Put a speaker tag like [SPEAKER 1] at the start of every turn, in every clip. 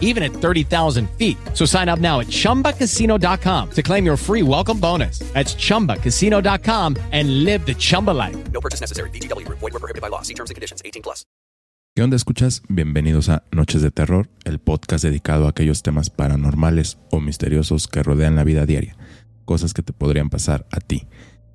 [SPEAKER 1] even at 30,000 feet. So sign up now at chumbacasino.com to claim your free welcome bonus. That's chumbacasino.com and live the Chumba life.
[SPEAKER 2] No purchase necessary. VGW Group. Void were prohibited by law. See terms and conditions. 18 plus.
[SPEAKER 3] ¿Qué onda escuchas? Bienvenidos a Noches de Terror, el podcast dedicado a aquellos temas paranormales o misteriosos que rodean la vida diaria, cosas que te podrían pasar a ti.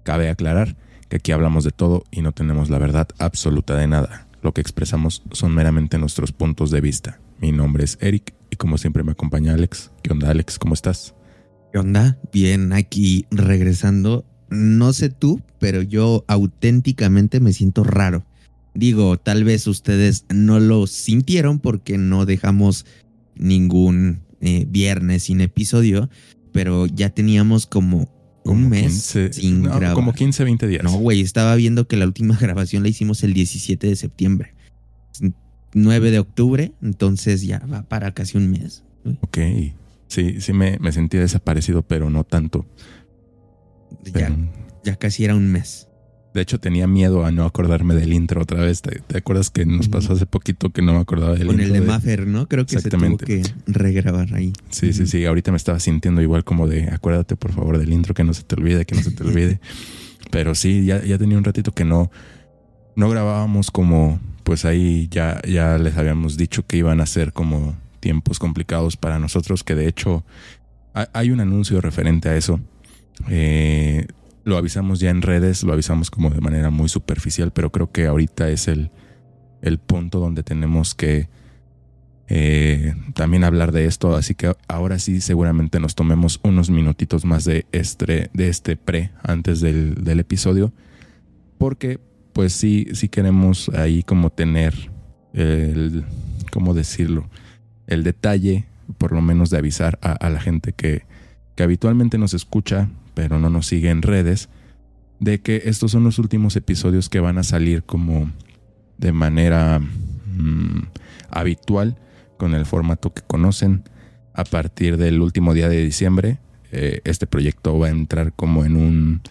[SPEAKER 3] Cabe aclarar que aquí hablamos de todo y no tenemos la verdad absoluta de nada. Lo que expresamos son meramente nuestros puntos de vista. Mi nombre es Eric y como siempre me acompaña Alex. ¿Qué onda Alex? ¿Cómo estás?
[SPEAKER 4] ¿Qué onda? Bien, aquí regresando. No sé tú, pero yo auténticamente me siento raro. Digo, tal vez ustedes no lo sintieron porque no dejamos ningún eh, viernes sin episodio, pero ya teníamos como un mes
[SPEAKER 3] 15
[SPEAKER 4] sin
[SPEAKER 3] no,
[SPEAKER 4] grabar.
[SPEAKER 3] Como 15, 20 días.
[SPEAKER 4] No, güey, estaba viendo que la última grabación la hicimos el 17 de septiembre. 9 de octubre, entonces ya va para casi un mes.
[SPEAKER 3] Ok. Sí, sí me, me sentí desaparecido, pero no tanto.
[SPEAKER 4] Ya,
[SPEAKER 3] Pero-
[SPEAKER 4] ya casi era un mes.
[SPEAKER 3] de hecho, tenía miedo a no acordarme del intro otra vez. ¿Te, te acuerdas que nos pasó hace poquito que no me acordaba del
[SPEAKER 4] Con
[SPEAKER 3] intro?
[SPEAKER 4] el de Maffer, ¿no? Creo que se tuvo
[SPEAKER 3] Exactamente.
[SPEAKER 4] que regrabar ahí.
[SPEAKER 3] Sí, sí, sí. Ahorita me estaba sintiendo igual como de acuérdate por favor del intro, que no se te olvide, que no se te olvide. Pero sí, ya, ya tenía un ratito que no, no grabábamos como, pues ahí ya, ya les habíamos dicho que iban a ser como tiempos complicados para nosotros, que de hecho ha- hay un anuncio referente a eso. Eh, lo avisamos ya en redes, lo avisamos como de manera muy superficial, pero creo que ahorita es el, el punto donde tenemos que eh, también hablar de esto, así que ahora sí seguramente nos tomemos unos minutitos más de este, de este pre antes del, del episodio, porque pues sí, sí queremos ahí como tener el, ¿cómo decirlo? El detalle, por lo menos de avisar a, la gente que, que habitualmente nos escucha, pero no nos sigue en redes, de que estos son los últimos episodios que van a salir como de manera mm, habitual con el formato que conocen. A partir del último día de diciembre, eh, este proyecto va a entrar como en un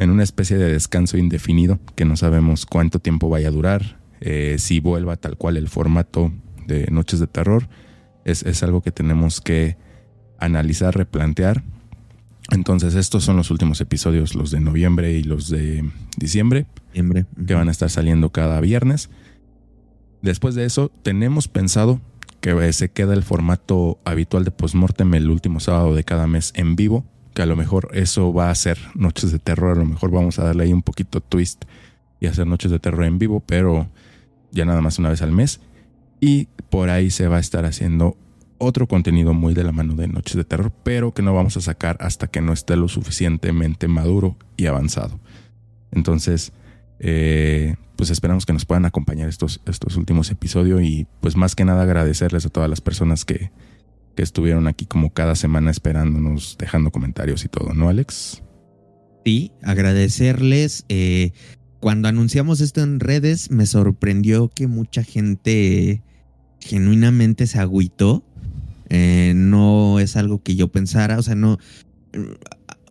[SPEAKER 3] en una especie de descanso indefinido que no sabemos cuánto tiempo vaya a durar, eh, si vuelva tal cual el formato de Noches de Terror. Es, es algo que tenemos que analizar, replantear. Entonces estos son los últimos episodios, los de noviembre y los de diciembre
[SPEAKER 4] Septiembre.
[SPEAKER 3] que van a estar saliendo cada viernes. Después de eso, tenemos pensado que se queda el formato habitual de postmortem el último sábado de cada mes en vivo, que a lo mejor eso va a ser noches de terror, a lo mejor vamos a darle ahí un poquito twist y hacer noches de terror en vivo, pero ya nada más una vez al mes. Y por ahí se va a estar haciendo otro contenido muy de la mano de Noches de Terror, pero que no vamos a sacar hasta que no esté lo suficientemente maduro y avanzado. Entonces, eh, pues esperamos que nos puedan acompañar estos, estos últimos episodios y pues más que nada agradecerles a todas las personas que, estuvieron aquí como cada semana esperándonos, dejando comentarios y todo, ¿no, Alex?
[SPEAKER 4] Sí, agradecerles. eh, cuando anunciamos esto en redes, me sorprendió que mucha gente genuinamente se agüitó. Eh, no es algo que yo pensara, o sea, no.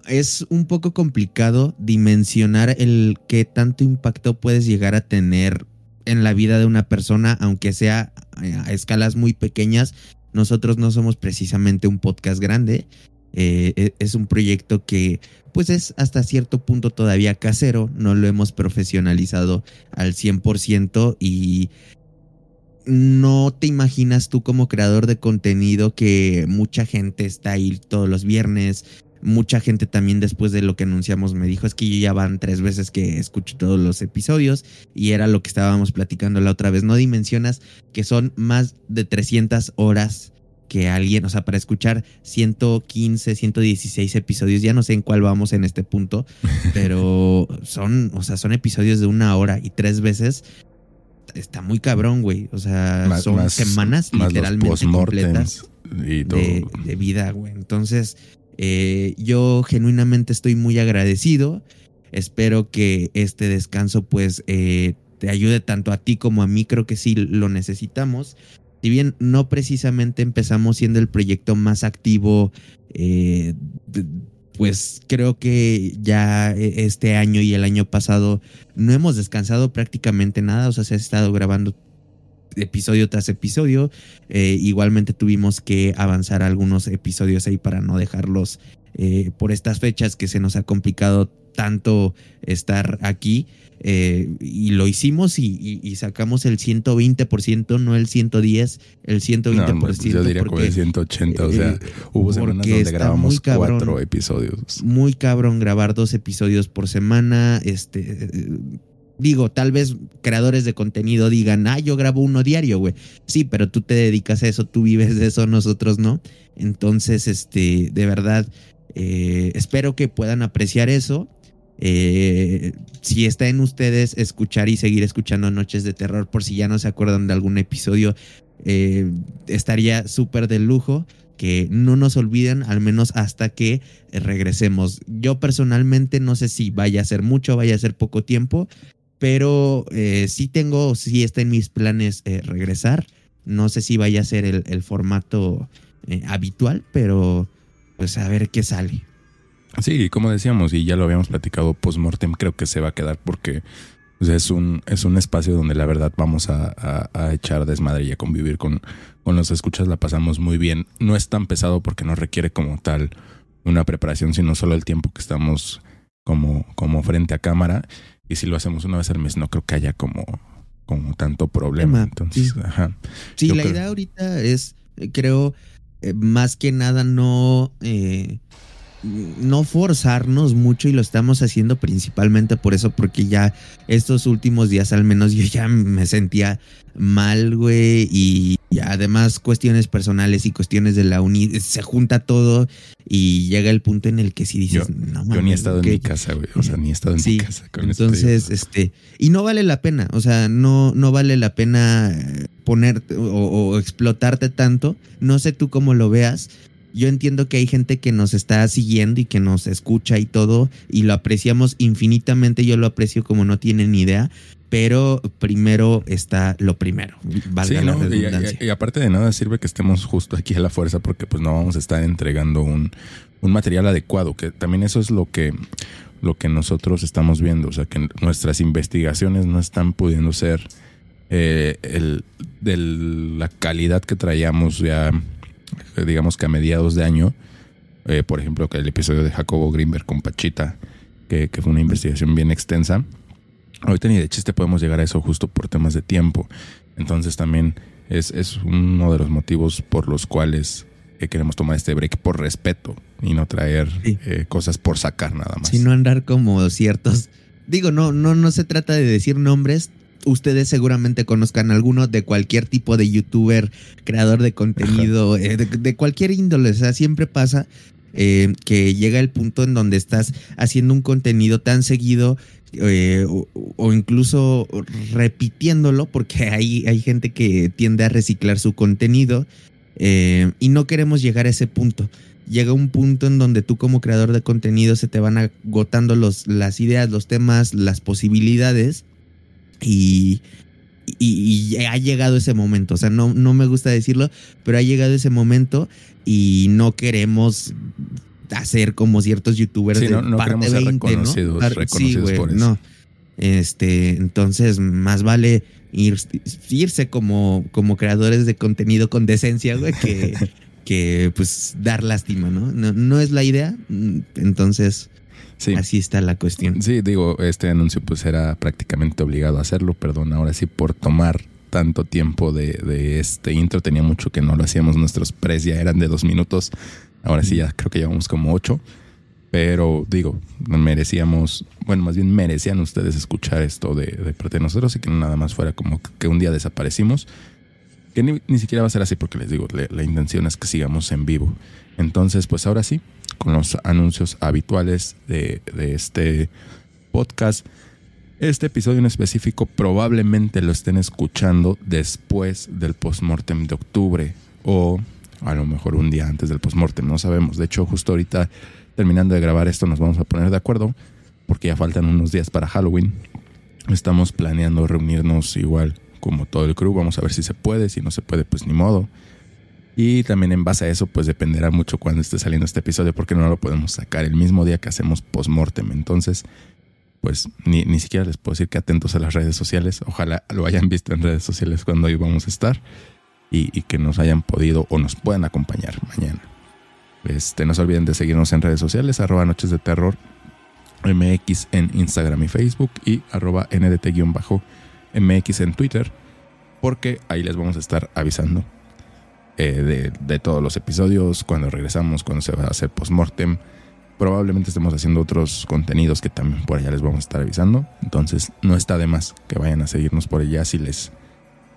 [SPEAKER 4] Es un poco complicado dimensionar el qué tanto impacto puedes llegar a tener en la vida de una persona, aunque sea a escalas muy pequeñas. Nosotros no somos precisamente un podcast grande. Eh, e- es un proyecto que pues es hasta cierto punto todavía casero, no lo hemos profesionalizado al 100% y no te imaginas tú como creador de contenido que mucha gente está ahí todos los viernes. Mucha gente también después de lo que anunciamos me dijo es que yo ya van tres veces que escucho todos los episodios y era lo que estábamos platicando la otra vez. No dimensionas que son más de 300 horas que alguien, o sea, para escuchar 115, 116 episodios, ya no sé en cuál vamos en este punto, pero son, o sea, son episodios de una hora y tres veces. Está muy cabrón, güey. O sea,
[SPEAKER 3] Más-
[SPEAKER 4] son
[SPEAKER 3] más-
[SPEAKER 4] semanas
[SPEAKER 3] más
[SPEAKER 4] literalmente completas
[SPEAKER 3] postmortems y todo.
[SPEAKER 4] de, de vida, güey. Entonces, eh, yo genuinamente estoy muy agradecido. Espero que este descanso, pues, eh, te ayude tanto a ti como a mí, creo que sí lo necesitamos. Si bien no precisamente empezamos siendo el proyecto más activo, eh, pues creo que ya e- este año y el año pasado no hemos descansado prácticamente nada, o sea, se ha estado grabando episodio tras episodio. Eh, igualmente tuvimos que avanzar algunos episodios ahí para no dejarlos eh, por estas fechas que se nos ha complicado tanto estar aquí. eh, y lo hicimos y, y- y sacamos el 120%, no el 110, el 120%.
[SPEAKER 3] No, pues yo diría como
[SPEAKER 4] porque
[SPEAKER 3] el 180. O sea, hubo semanas donde grabamos
[SPEAKER 4] cabrón.
[SPEAKER 3] cuatro episodios.
[SPEAKER 4] muy cabrón grabar dos episodios por semana. Este, digo, tal vez creadores de contenido digan, ah, yo grabo uno diario, güey. Sí, pero tú te dedicas a eso, tú vives de eso, nosotros no. Entonces, este, de verdad, eh, espero que puedan apreciar eso. Eh, si está en ustedes escuchar y seguir escuchando Noches de Terror, por si ya no se acuerdan de algún episodio, eh, estaría súper de lujo que no nos olviden al menos hasta que regresemos. Yo personalmente no sé si vaya a ser mucho, vaya a ser poco tiempo, pero eh, sí tengo, sí está en mis planes eh, regresar. No sé si vaya a ser el, el formato eh, habitual, pero pues a ver qué sale.
[SPEAKER 3] Sí, como decíamos, y ya lo habíamos platicado post-mortem, creo que se va a quedar porque es, un, es un espacio donde la verdad vamos a, a- a echar desmadre y a convivir con, con los escuchas, la pasamos muy bien. No es tan pesado porque no requiere como tal una preparación, sino solo el tiempo que estamos como, como frente a cámara. Y si lo hacemos una vez al mes, no creo que haya como, como tanto problema. Entonces,
[SPEAKER 4] sí.
[SPEAKER 3] ajá.
[SPEAKER 4] Sí,
[SPEAKER 3] Yo
[SPEAKER 4] la
[SPEAKER 3] creo-
[SPEAKER 4] idea ahorita es, eh, creo, eh, más que nada no, eh, no forzarnos mucho y lo estamos haciendo principalmente por eso, porque ya estos últimos días al menos yo ya me sentía mal, güey, y, y además cuestiones personales y cuestiones de la uni, se junta todo y llega el punto en el que si dices,
[SPEAKER 3] Yo-
[SPEAKER 4] no
[SPEAKER 3] Yo ni he
[SPEAKER 4] mames,
[SPEAKER 3] estado en
[SPEAKER 4] ¿qué-
[SPEAKER 3] mi casa, güey. O sea, ni he estado en
[SPEAKER 4] Sí,
[SPEAKER 3] mi casa con
[SPEAKER 4] entonces, este, y no vale la pena, o sea, no, no vale la pena ponerte o, o explotarte tanto. No sé tú cómo lo veas. Yo entiendo que hay gente que nos está siguiendo y que nos escucha y todo, y lo apreciamos infinitamente. Yo lo aprecio como no tienen ni idea, pero primero está lo primero. Valga
[SPEAKER 3] Sí,
[SPEAKER 4] la redundancia.
[SPEAKER 3] Y, y aparte de nada sirve que estemos justo aquí a la fuerza porque pues no vamos a estar entregando un, un material adecuado, que también eso es lo que, lo que nosotros estamos viendo, o sea que nuestras investigaciones no están pudiendo ser eh, el, de la calidad que traíamos ya, digamos que a mediados de año, Eh, por ejemplo, que el episodio de Jacobo Greenberg con Pachita, que, que fue una investigación bien extensa. Ahorita ni de chiste podemos llegar a eso justo por temas de tiempo. Entonces también es, es uno de los motivos por los cuales eh, queremos tomar este break por respeto y no traer
[SPEAKER 4] Sí.
[SPEAKER 3] eh, cosas por sacar nada más.
[SPEAKER 4] Sino andar como ciertos. Digo, no, no, no se trata de decir nombres. Ustedes seguramente conozcan alguno de cualquier tipo de youtuber, creador de contenido, eh, de, de cualquier índole. O sea, siempre pasa eh, que llega el punto en donde estás haciendo un contenido tan seguido eh, o, o incluso repitiéndolo, porque hay, hay gente que tiende a reciclar su contenido y no queremos llegar a ese punto llega un punto en donde tú como creador de contenido se te van agotando los, las ideas, los temas, las posibilidades y, y- y ha llegado ese momento. O sea, no, no me gusta decirlo, pero ha llegado ese momento y no queremos hacer como ciertos youtubers
[SPEAKER 3] Sí,
[SPEAKER 4] de
[SPEAKER 3] no- no
[SPEAKER 4] parte
[SPEAKER 3] queremos ser
[SPEAKER 4] 20, ¿no?
[SPEAKER 3] reconocidos- por eso.
[SPEAKER 4] No. Este, entonces, más vale ir- irse como, como creadores de contenido con decencia, güey, que, que pues dar lástima, ¿no? ¿no? no es la idea. mm, Entonces,
[SPEAKER 3] Sí.
[SPEAKER 4] así está la cuestión.
[SPEAKER 3] Sí, digo, este anuncio pues era prácticamente obligado a hacerlo, perdón, ahora sí por tomar tanto tiempo de, de este intro, tenía mucho que no lo hacíamos, nuestros pres ya eran de dos minutos, ahora sí ya creo que llevamos como ocho, pero digo, merecíamos, bueno, más bien merecían ustedes escuchar esto de, de parte de nosotros y que nada más fuera como que un día desaparecimos, que ni, ni siquiera va a ser así porque les digo, la intención es que sigamos en vivo. Entonces, pues ahora sí, con los anuncios habituales de, de este podcast. Este episodio en específico probablemente lo estén escuchando después del postmortem de octubre o a lo mejor un día antes del postmortem, no sabemos. De hecho, justo ahorita terminando de grabar esto nos vamos a poner de acuerdo porque ya faltan unos días para Halloween. Estamos planeando reunirnos igual como todo el crew. Vamos a ver si se puede. Si no se puede, pues ni modo. Y también en base a eso, pues dependerá mucho cuando esté saliendo este episodio, porque no lo podemos sacar el mismo día que hacemos post-mortem. Entonces, pues ni, ni siquiera les puedo decir que atentos a las redes sociales. Ojalá lo hayan visto en redes sociales cuando hoy vamos a estar y, y que nos hayan podido o nos puedan acompañar mañana. Este, no se olviden de seguirnos en redes sociales, arroba Noches de Terror MX en Instagram y Facebook y arroba NDT-MX en Twitter, porque ahí les vamos a estar avisando eh, de, de todos los episodios, cuando regresamos, cuando se va a hacer postmortem. Probablemente estemos haciendo otros contenidos que también por allá les vamos a estar avisando. Entonces no está de más que vayan a seguirnos por allá si les,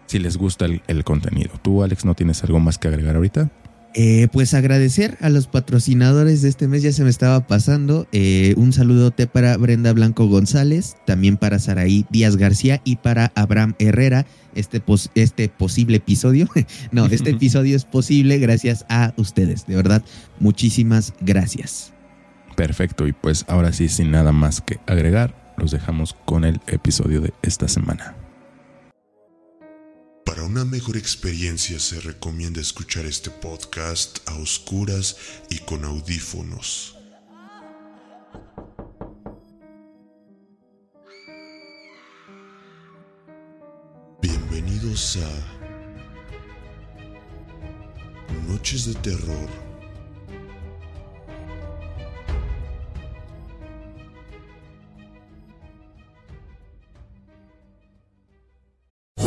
[SPEAKER 3] si les gusta el, el contenido. ¿Tú, Alex, no tienes algo más que agregar ahorita?
[SPEAKER 4] Eh, pues agradecer a los patrocinadores de este mes, ya se me estaba pasando. Eh, un saludote para Brenda Blanco González, también para Saraí Díaz García y para Abraham Herrera. Este, pos este posible episodio, no, este episodio es posible gracias a ustedes, de verdad, muchísimas gracias.
[SPEAKER 3] Perfecto, y pues ahora sí, sin nada más que agregar, los dejamos con el episodio de esta semana.
[SPEAKER 5] Para una mejor experiencia se recomienda escuchar este podcast a oscuras y con audífonos. Bienvenidos a Noches de Terror.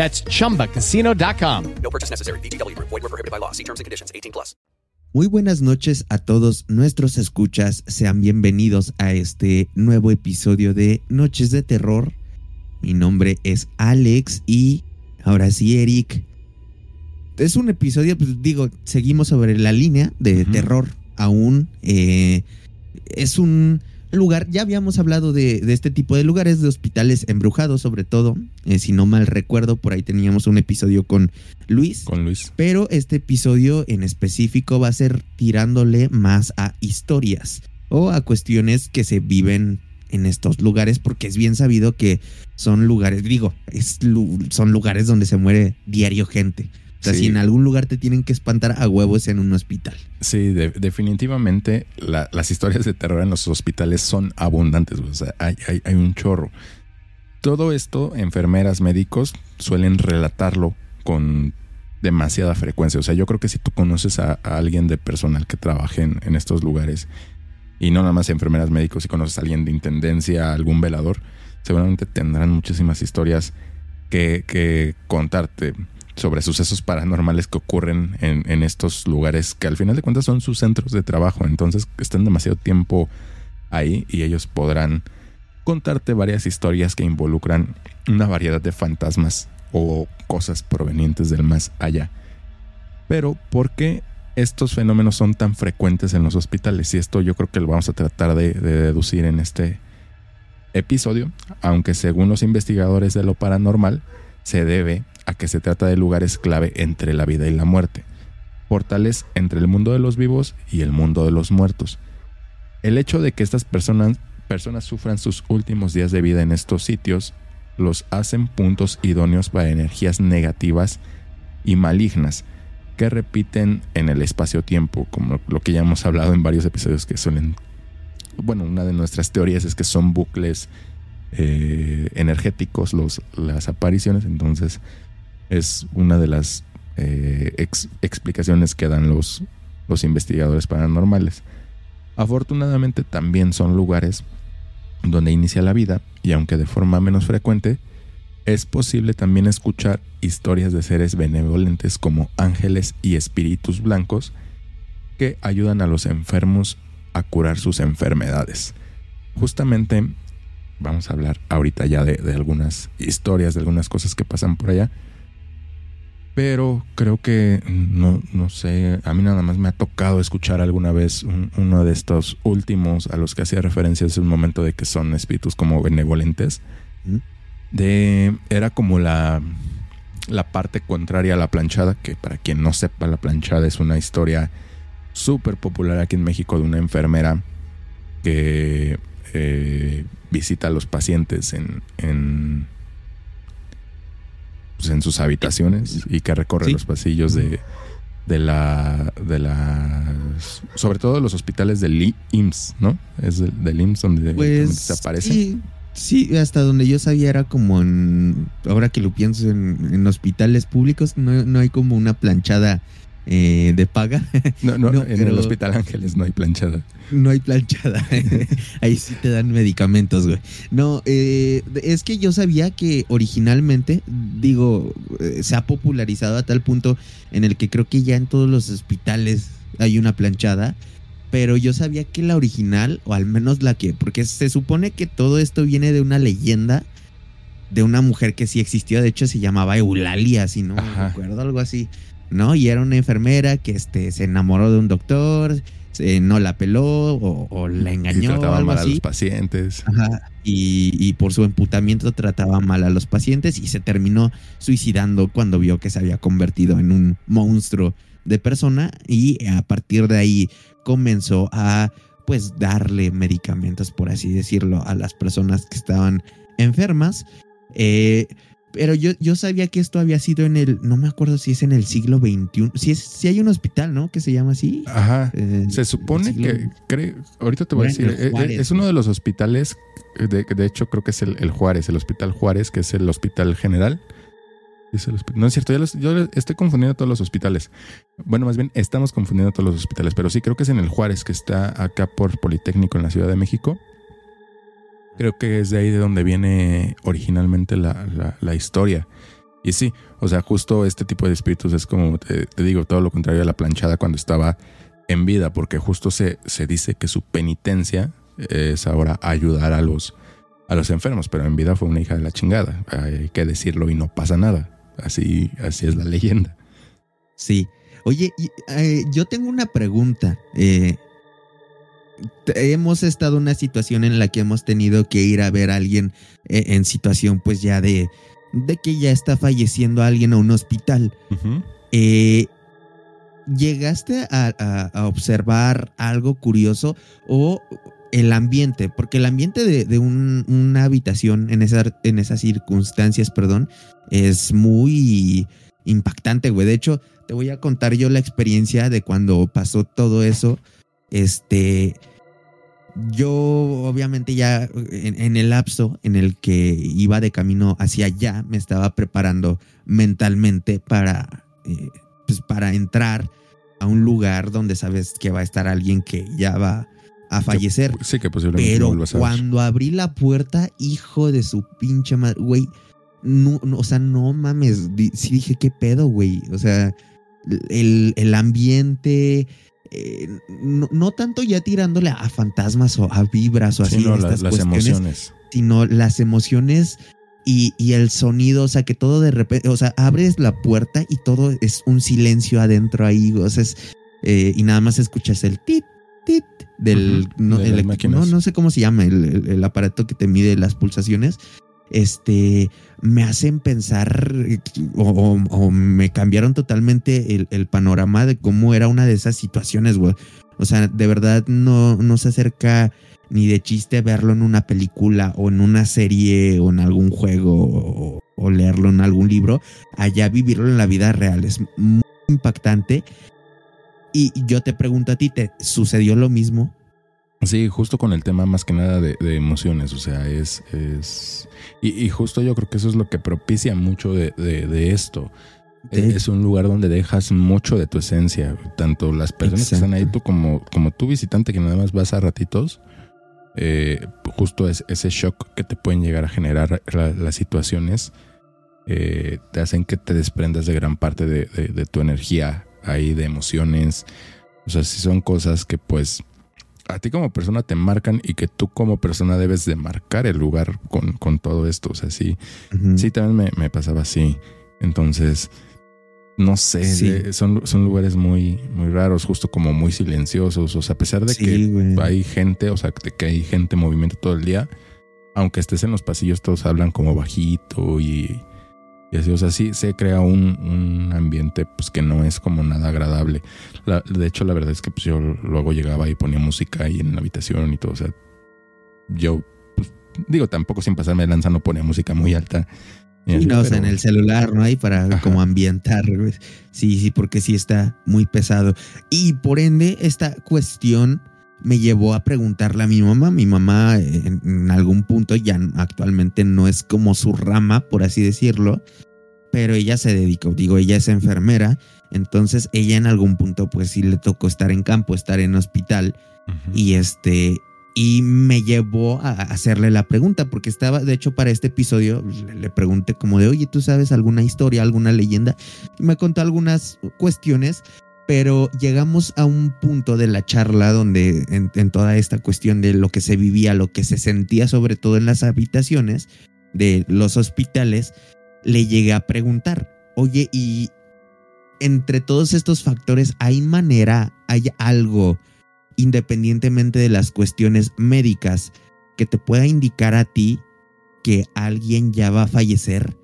[SPEAKER 1] That's chumbacasino.com.
[SPEAKER 2] No purchase necessary. VGW Group. Void were prohibited by law. See terms and conditions. 18 plus.
[SPEAKER 4] Muy buenas noches a todos nuestros escuchas. Sean bienvenidos a este nuevo episodio de Noches de Terror. Mi nombre es Alex y ahora sí, Eric. Es un episodio, pues digo, seguimos sobre la línea de
[SPEAKER 3] Ujú.
[SPEAKER 4] terror aún. eh, es un lugar, ya habíamos hablado de, de este tipo de lugares, de hospitales embrujados sobre todo. eh, si no mal recuerdo, por ahí teníamos un episodio con Luis.
[SPEAKER 3] Con Luis.
[SPEAKER 4] Pero este episodio en específico va a ser tirándole más a historias o a cuestiones que se viven en estos lugares porque es bien sabido que son lugares, digo, es son lugares donde se muere diario gente. O sea,
[SPEAKER 3] Sí.
[SPEAKER 4] si en algún lugar te tienen que espantar a huevos en un hospital.
[SPEAKER 3] Sí, de- definitivamente la- las historias de terror en los hospitales son abundantes, o sea, hay, hay- hay un chorro. Todo esto, enfermeras, médicos suelen relatarlo con demasiada frecuencia. O sea, yo creo que si tú conoces a, a alguien de personal que trabaje en, en estos lugares, y no nada más enfermeras, médicos, si conoces a alguien de intendencia, algún velador, seguramente tendrán muchísimas historias que, que contarte sobre sucesos paranormales que ocurren en, en estos lugares que al final de cuentas son sus centros de trabajo. Entonces están demasiado tiempo ahí y ellos podrán contarte varias historias que involucran una variedad de fantasmas o cosas provenientes del más allá. Pero ¿por qué estos fenómenos son tan frecuentes en los hospitales? Y esto yo creo que lo vamos a tratar de, de deducir en este episodio, aunque según los investigadores de lo paranormal, se debe a que se trata de lugares clave entre la vida y la muerte, portales entre el mundo de los vivos y el mundo de los muertos. El hecho de que estas personas, personas sufran sus últimos días de vida en estos sitios los hacen puntos idóneos para energías negativas y malignas que repiten en el espacio-tiempo, como lo que ya hemos hablado en varios episodios que suelen... Bueno, una de nuestras teorías es que son bucles eh, energéticos los, las apariciones, entonces es una de las eh, ex- explicaciones que dan los, los investigadores paranormales. Afortunadamente también son lugares donde inicia la vida y aunque de forma menos frecuente, es posible también escuchar historias de seres benevolentes como ángeles y espíritus blancos que ayudan a los enfermos a curar sus enfermedades. Justamente vamos a hablar ahorita ya de, de algunas historias, de algunas cosas que pasan por allá. Pero creo que, no, no sé, a mí nada más me ha tocado escuchar alguna vez un- uno de estos últimos a los que hacía referencia hace un momento de que son espíritus como benevolentes. De, era como la, la parte contraria a la planchada, que para quien no sepa, la planchada es una historia súper popular aquí en México de una enfermera que eh, visita a los pacientes en, en, pues, en sus habitaciones y que recorre
[SPEAKER 4] Sí.
[SPEAKER 3] los pasillos de, de la de la sobre todo los hospitales del IMSS, ¿no? Es del, del IMSS donde
[SPEAKER 4] Pues
[SPEAKER 3] se aparece.
[SPEAKER 4] Sí, sí, hasta donde yo sabía era como en, ahora que lo pienso, en, en hospitales públicos no, no hay como una planchada eh, de paga,
[SPEAKER 3] No, no,
[SPEAKER 4] no,
[SPEAKER 3] en el Hospital Ángeles no hay planchada.
[SPEAKER 4] no hay planchada, ahí sí te dan medicamentos, güey. No, eh, es que yo sabía que originalmente, digo, eh, se ha popularizado a tal punto en el que creo que ya en todos los hospitales hay una planchada. Pero yo sabía que la original, o al menos la que, porque se supone que todo esto viene de una leyenda de una mujer que sí existió, de hecho se llamaba Eulalia, si no me
[SPEAKER 3] Ajá.
[SPEAKER 4] recuerdo, algo así, ¿no? Y era una enfermera que este, se enamoró de un doctor, no la peló o, o la
[SPEAKER 3] Y
[SPEAKER 4] engañó,
[SPEAKER 3] trataba
[SPEAKER 4] algo
[SPEAKER 3] mal a los pacientes.
[SPEAKER 4] Ajá, y, y por su emputamiento trataba mal a los pacientes y se terminó suicidando cuando vio que se había convertido en un monstruo de persona y a partir de ahí comenzó a pues darle medicamentos, por así decirlo, a las personas que estaban enfermas. Eh, pero yo, yo sabía que esto había sido en el, no me acuerdo si es en el siglo XXI, si, es, si hay un hospital, ¿no? Que se llama así.
[SPEAKER 3] Ajá.
[SPEAKER 4] Eh,
[SPEAKER 3] Se supone
[SPEAKER 4] siglo-
[SPEAKER 3] que, cree, ahorita te voy a decir, eh,
[SPEAKER 4] Juárez,
[SPEAKER 3] eh, es uno de los hospitales, de, de hecho creo que es el, el Juárez, el Hospital Juárez, que es el Hospital General. Es el no es cierto, ya los- yo estoy confundiendo todos los hospitales. Bueno, más bien estamos confundiendo todos los hospitales, pero sí creo que es en el Juárez, que está acá por Politécnico en la Ciudad de México. Creo que es de ahí de donde viene originalmente la, la- historia. Y sí, o sea, justo este tipo de espíritus es como, te, digo, todo lo contrario a la planchada cuando estaba en vida, porque justo se, se dice que su penitencia es ahora ayudar a los, a los enfermos, pero en vida fue una hija de la chingada. Hay que decirlo y no pasa nada. Así, así es la leyenda.
[SPEAKER 4] Sí. Oye, y, eh, yo tengo una pregunta. Eh, hemos estado en una situación en la que hemos tenido que ir a ver a alguien eh, en situación pues ya de, de que ya está falleciendo alguien a un hospital. Eh, ¿Llegaste a, a- a observar algo curioso o el ambiente? Porque el ambiente de, de un- una habitación en, esa, en esas circunstancias, perdón, es muy impactante, güey. De hecho, te voy a contar yo la experiencia de cuando pasó todo eso. Este, yo obviamente ya en, en el lapso en el que iba de camino hacia allá, me estaba preparando mentalmente para, eh, pues para entrar a un lugar donde sabes que va a estar alguien que ya va a fallecer.
[SPEAKER 3] Sí, que posiblemente
[SPEAKER 4] Pero
[SPEAKER 3] vuelvas a ver.
[SPEAKER 4] cuando abrí la puerta, hijo de su pinche madre, güey, no, no, o sea, no mames, sí dije, ¿qué pedo, güey? O sea, el, el ambiente, eh, no, no tanto ya tirándole a fantasmas o a vibras o
[SPEAKER 3] Sí,
[SPEAKER 4] así,
[SPEAKER 3] no,
[SPEAKER 4] estas
[SPEAKER 3] las, emociones.
[SPEAKER 4] sino las emociones y, y el sonido, o sea, que todo de repente, o sea, abres la puerta y todo es un silencio adentro ahí, o sea, es, eh, y nada más escuchas el tit, tit del, no,
[SPEAKER 3] de
[SPEAKER 4] el- no, no sé cómo se llama, el, el- el aparato que te mide las pulsaciones, este, me hacen pensar eh, o, me cambiaron totalmente el, panorama de cómo era una de esas situaciones. O sea, de verdad no, no se acerca ni de chiste verlo en una película o en una serie o en algún juego o, o leerlo en algún libro, allá vivirlo en la vida real es muy impactante. Y yo te pregunto a ti, ¿te sucedió lo mismo?
[SPEAKER 3] Sí, justo con el tema más que nada de, de emociones, o sea, es... es y, y justo yo creo que eso es lo que propicia mucho de, de- de esto. eh, es un lugar donde dejas mucho de tu esencia. Tanto las personas que están ahí, tú como, como tú visitante que nada más vas a ratitos, eh, justo es, ese shock que te pueden llegar a generar la- las situaciones, eh, te hacen que te desprendas de gran parte de tu energía ahí, de emociones. O sea, sí son cosas que pues a ti como persona te marcan y que tú como persona debes de marcar el lugar con, con todo esto. O sea, sí. Sí, también me, me pasaba así. Entonces, no sé,
[SPEAKER 4] Sí.
[SPEAKER 3] de- son, son lugares muy, muy raros, justo como muy silenciosos. O sea, a pesar de
[SPEAKER 4] Sí,
[SPEAKER 3] que
[SPEAKER 4] güey.
[SPEAKER 3] hay gente, o sea, de que hay gente en movimiento todo el día, aunque estés en los pasillos, todos hablan como bajito y, y así. O sea, sí se crea un, un ambiente pues que no es como nada agradable. La- de hecho, la verdad es que pues, yo luego llegaba y ponía música ahí en la habitación y todo. O sea, yo, pues, digo, tampoco sin pasarme de lanza no ponía música muy alta. Y así,
[SPEAKER 4] no, o sea, en el celular, ¿no? hay para
[SPEAKER 3] Ajá.
[SPEAKER 4] como ambientar. Sí, sí, porque sí está muy pesado. Y por ende, esta cuestión me llevó a preguntarle a mi mamá. Mi mamá eh, en, en algún punto ya actualmente no es como su rama, por así decirlo, pero ella se dedicó, digo, ella es enfermera, entonces ella en algún punto pues sí le tocó estar en campo, estar en hospital y este y me llevó a hacerle la pregunta porque estaba de hecho para este episodio le, le pregunté como de oye tú sabes alguna historia alguna leyenda y me contó algunas cuestiones pero llegamos a un punto de la charla donde en, en toda esta cuestión de lo que se vivía lo que se sentía sobre todo en las habitaciones de los hospitales le llegué a preguntar oye y entre todos estos factores hay manera hay algo independientemente de las cuestiones médicas, que te pueda indicar a ti que alguien ya va a fallecer.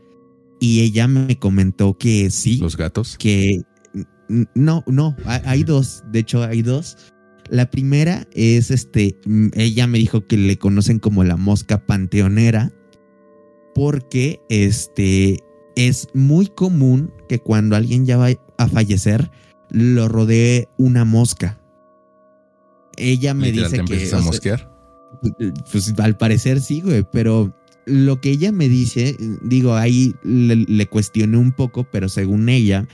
[SPEAKER 4] Y ella me comentó que sí,
[SPEAKER 3] Los gatos.
[SPEAKER 4] que no, no, hay, dos, de hecho hay dos. La primera es este, ella me dijo que le conocen como la mosca panteonera, porque este es muy común que cuando alguien ya va a fallecer, lo rodee una mosca. Ella me
[SPEAKER 3] Literal,
[SPEAKER 4] dice
[SPEAKER 3] te
[SPEAKER 4] que
[SPEAKER 3] a
[SPEAKER 4] sea,
[SPEAKER 3] mosquear.
[SPEAKER 4] pues al parecer sí, güey, pero lo que ella me dice, digo, ahí le, le cuestioné un poco, pero según ella,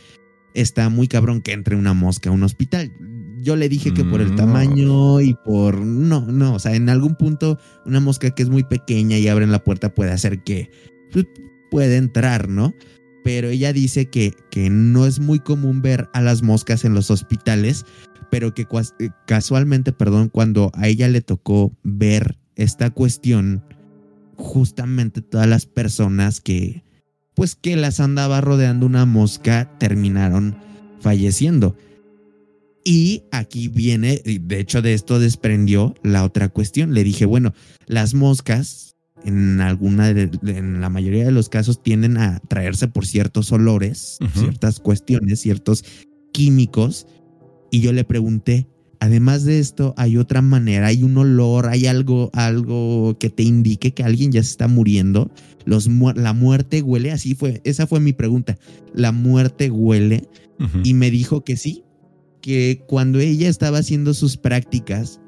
[SPEAKER 4] está muy cabrón que entre una mosca a un hospital. Yo le dije que por el
[SPEAKER 3] No.
[SPEAKER 4] tamaño y por... No, no, o sea, en algún punto una mosca que es muy pequeña y abren la puerta puede hacer que pues, puede entrar, ¿no? Pero ella dice que, que no es muy común ver a las moscas en los hospitales, pero que eh, casualmente, perdón, cuando a ella le tocó ver esta cuestión, justamente todas las personas que, pues que las andaba rodeando una mosca, terminaron falleciendo. Y aquí viene, de hecho de esto desprendió la otra cuestión. Le dije, bueno, las moscas en alguna de- en la mayoría de los casos tienden a traerse por ciertos olores, ciertas cuestiones, ciertos químicos. Y yo le pregunté, además de esto, ¿hay otra manera? ¿Hay un olor? ¿Hay algo, algo que te indique que alguien ya se está muriendo? Los, mu- la muerte huele, así fue, esa fue mi pregunta. ¿La muerte huele? Y me dijo que sí, que cuando ella estaba haciendo sus prácticas,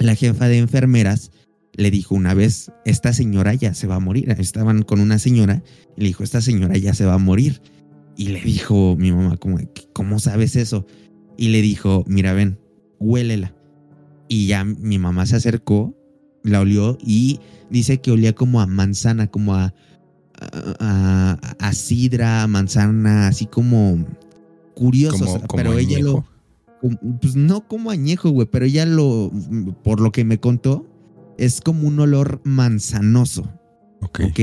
[SPEAKER 4] la jefa de enfermeras le dijo una vez, esta señora ya se va a morir. Estaban con una señora y le dijo, esta señora ya se va a morir. Y le dijo mi mamá, como, ¿cómo sabes eso? Y le dijo, mira, ven, huélela. Y ya mi mamá se acercó, la olió y dice que olía como a manzana, como a, a, a- a sidra, manzana, así como curioso.
[SPEAKER 3] Como-
[SPEAKER 4] o sea,
[SPEAKER 3] como
[SPEAKER 4] pero ella lo, pues no como añejo, güey, pero ella lo, por lo que me contó, es como un olor manzanoso,
[SPEAKER 3] Ok.
[SPEAKER 4] ¿ok?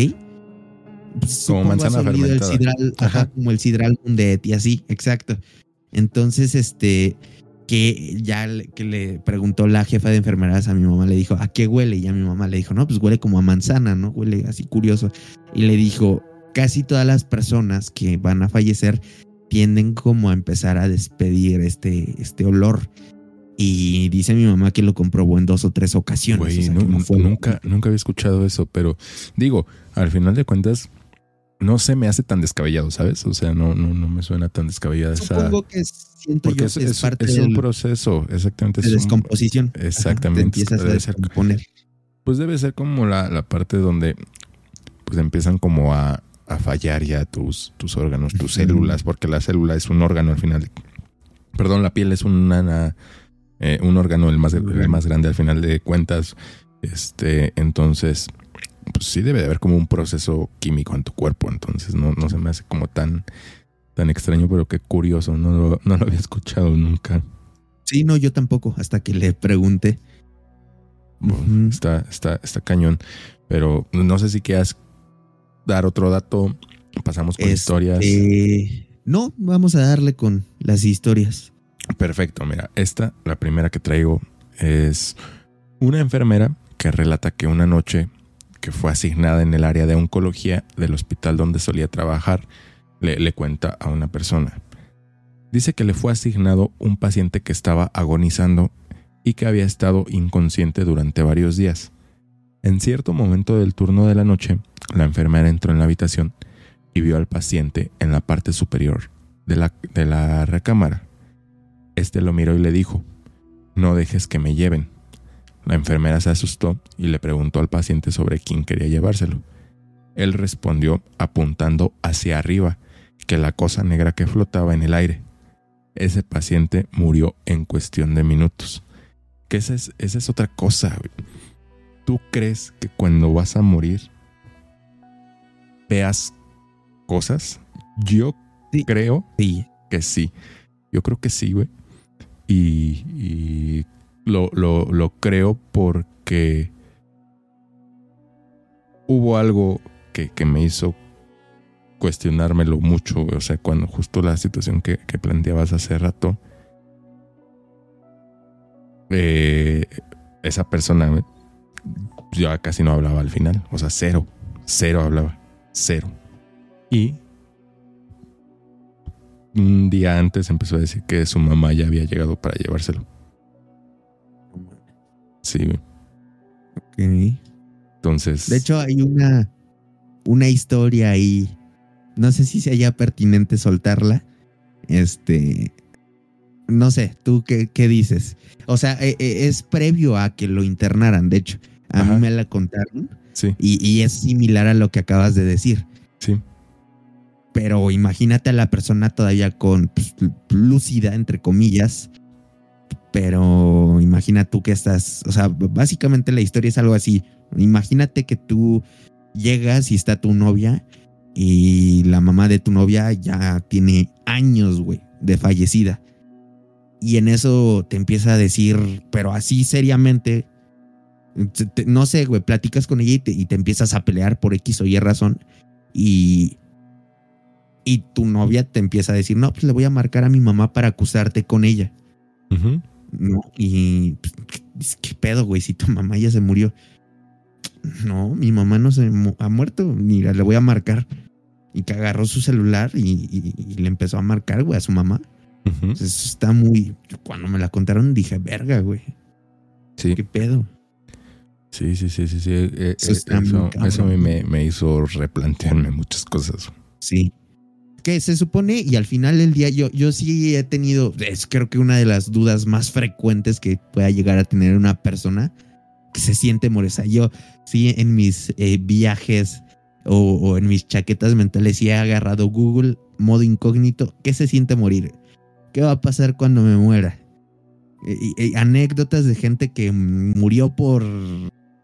[SPEAKER 4] Pues,
[SPEAKER 3] Como manzana
[SPEAKER 4] olido el
[SPEAKER 3] fermentada.
[SPEAKER 4] sidral, ajá,
[SPEAKER 3] Ajá.
[SPEAKER 4] como el sidral mundet y así, exacto. Entonces, este, que ya le, que le preguntó la jefa de enfermeras a mi mamá, le dijo, ¿a qué huele? Y a mi mamá le dijo, no, pues huele como a manzana, ¿no? Huele así curioso. Y le dijo, casi todas las personas que van a fallecer tienden como a empezar a despedir este, este olor. Y dice mi mamá que lo comprobó en dos o tres ocasiones.
[SPEAKER 3] Güey,
[SPEAKER 4] o sea, no fue-
[SPEAKER 3] nunca, nunca había escuchado eso, pero digo, al final de cuentas, no se me hace tan descabellado, ¿sabes? O sea, no, no, no me suena tan descabellada esa.
[SPEAKER 4] Supongo que siento
[SPEAKER 3] Porque
[SPEAKER 4] yo
[SPEAKER 3] es,
[SPEAKER 4] que es,
[SPEAKER 3] es-
[SPEAKER 4] parte
[SPEAKER 3] es
[SPEAKER 4] del-
[SPEAKER 3] un proceso, exactamente.
[SPEAKER 4] de
[SPEAKER 3] es
[SPEAKER 4] descomposición. Ajá,
[SPEAKER 3] Exactamente,
[SPEAKER 4] te empiezas a
[SPEAKER 3] ser- pues debe ser como la, la parte donde pues empiezan como a, a fallar ya tus, tus órganos, tus células, porque la célula es un órgano al final. Perdón, la piel es una, eh, un órgano el más, el más grande al final de cuentas. Este, entonces, pues sí debe de haber como un proceso químico en tu cuerpo. Entonces no, no se me hace como tan, tan extraño, pero qué curioso. No lo, no lo había escuchado nunca.
[SPEAKER 4] Sí, no, yo tampoco, hasta que le pregunté.
[SPEAKER 3] Bueno, está, está, está cañón. Pero no sé si quieras dar otro dato. Pasamos con
[SPEAKER 4] Este,
[SPEAKER 3] historias.
[SPEAKER 4] No, vamos a darle con las historias.
[SPEAKER 3] Perfecto, mira, esta, la primera que traigo, es una enfermera que relata que una noche que fue asignada en el área de oncología del hospital donde solía trabajar, le, cuenta a una persona. Dice que le fue asignado un paciente que estaba agonizando y que había estado inconsciente durante varios días. En cierto momento del turno de la noche, la enfermera entró en la habitación y vio al paciente en la parte superior de la, de la recámara. Este lo miró y le dijo, no dejes que me lleven. La enfermera se asustó y le preguntó al paciente sobre quién quería llevárselo. Él respondió apuntando hacia arriba, que la cosa negra que flotaba en el aire. Ese paciente murió en cuestión de minutos. Que esa es, esa es otra cosa. ¿Tú crees que cuando vas a morir veas cosas? Yo
[SPEAKER 4] Sí.
[SPEAKER 3] creo
[SPEAKER 4] Sí,
[SPEAKER 3] que sí. Yo creo que sí, güey. Y, y lo, lo, creo porque hubo algo que, que me hizo cuestionármelo mucho. O sea, cuando justo la situación que, que planteabas hace rato, eh, esa persona, güey, ya casi no hablaba al final. O sea, cero, cero hablaba, cero. Y un día antes empezó a decir que su mamá ya había llegado para llevárselo. Sí, güey.
[SPEAKER 4] ok.
[SPEAKER 3] entonces.
[SPEAKER 4] De hecho, hay una, una historia ahí. No sé si sea pertinente soltarla. Este. No sé, ¿tú qué, qué dices? O sea, e- e- es previo a que lo internaran, de hecho. A
[SPEAKER 3] Ajá.
[SPEAKER 4] mí me la contaron
[SPEAKER 3] sí,
[SPEAKER 4] y, y es similar a lo que acabas de decir.
[SPEAKER 3] sí,
[SPEAKER 4] Pero imagínate a la persona todavía con pues, lúcida, entre comillas. Pero imagina tú que estás, o sea, básicamente la historia es algo así. Imagínate que tú llegas y está tu novia y la mamá de tu novia ya tiene años, güey, de fallecida. Y en eso te empieza a decir, pero así seriamente, te- te- no sé, güey, platicas con ella y te, y te empiezas a pelear por X o Y razón. Y, y tu novia te empieza a decir, no, pues le voy a marcar a mi mamá para acusarte con ella.
[SPEAKER 3] ujú,
[SPEAKER 4] No, y pues, qué pedo, güey, si tu mamá ya se murió. No, mi mamá no se mu- ha muerto, ni le voy a marcar. Y que agarró su celular y, y- y le empezó a marcar, güey, a su mamá. Pues Eso está muy. Cuando me la contaron dije, verga, güey,
[SPEAKER 3] Sí,
[SPEAKER 4] qué pedo.
[SPEAKER 3] sí, sí, sí, sí. sí. eh, eh,
[SPEAKER 4] Eso muy
[SPEAKER 3] Eso, eso a mí me, me hizo replantearme muchas cosas.
[SPEAKER 4] Sí. Que se supone, y al final del día, yo, yo sí he tenido, es creo que una de las dudas más frecuentes que pueda llegar a tener una persona que se siente morir. O sea, yo sí en mis eh, viajes o, o en mis chaquetas mentales sí he agarrado Google, modo incógnito, ¿qué se siente morir? ¿Qué va a pasar cuando me muera? Eh, anécdotas de gente que murió por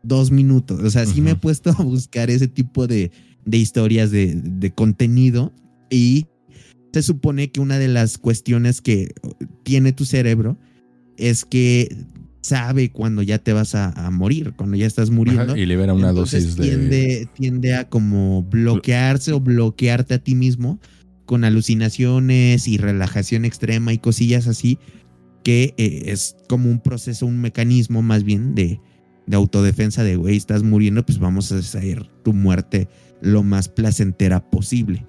[SPEAKER 4] dos minutos. O sea, sí me he puesto a buscar ese tipo de, de historias de, de contenido y se supone que una de las cuestiones que tiene tu cerebro es que sabe cuando ya te vas a, a morir, cuando ya estás muriendo.
[SPEAKER 3] Ajá, y libera una dosis de.
[SPEAKER 4] tiende, tiende a como bloquearse o bloquearte a ti mismo con alucinaciones y relajación extrema y cosillas así, que eh, es como un proceso, un mecanismo más bien de, de autodefensa de, güey, estás muriendo, pues vamos a hacer tu muerte lo más placentera posible.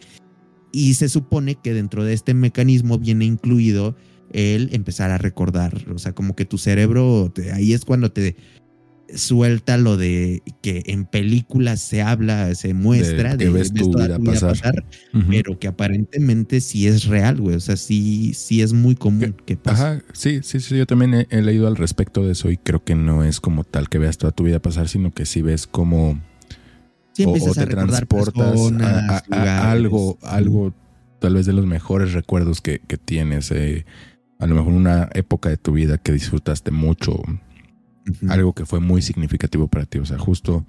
[SPEAKER 4] Y se supone que dentro de este mecanismo viene incluido el empezar a recordar, o sea, como que tu cerebro, te- ahí es cuando te suelta lo de que en películas se habla, se muestra
[SPEAKER 3] que ves tu vida pasar.
[SPEAKER 4] Pero que aparentemente sí es real, güey, o sea, sí, sí es muy común que pase.
[SPEAKER 3] Ajá, sí, sí, sí, yo también he, he leído al respecto de eso y creo que no es como tal que veas toda tu vida pasar, sino que sí ves como
[SPEAKER 4] Sí,
[SPEAKER 3] o, o
[SPEAKER 4] a
[SPEAKER 3] te
[SPEAKER 4] recordar
[SPEAKER 3] transportas a-
[SPEAKER 4] personas,
[SPEAKER 3] a, a- a algo, algo tal vez de los mejores recuerdos que, que tienes. eh, a lo mejor una época de tu vida que disfrutaste mucho, algo que fue muy significativo para ti. O sea, justo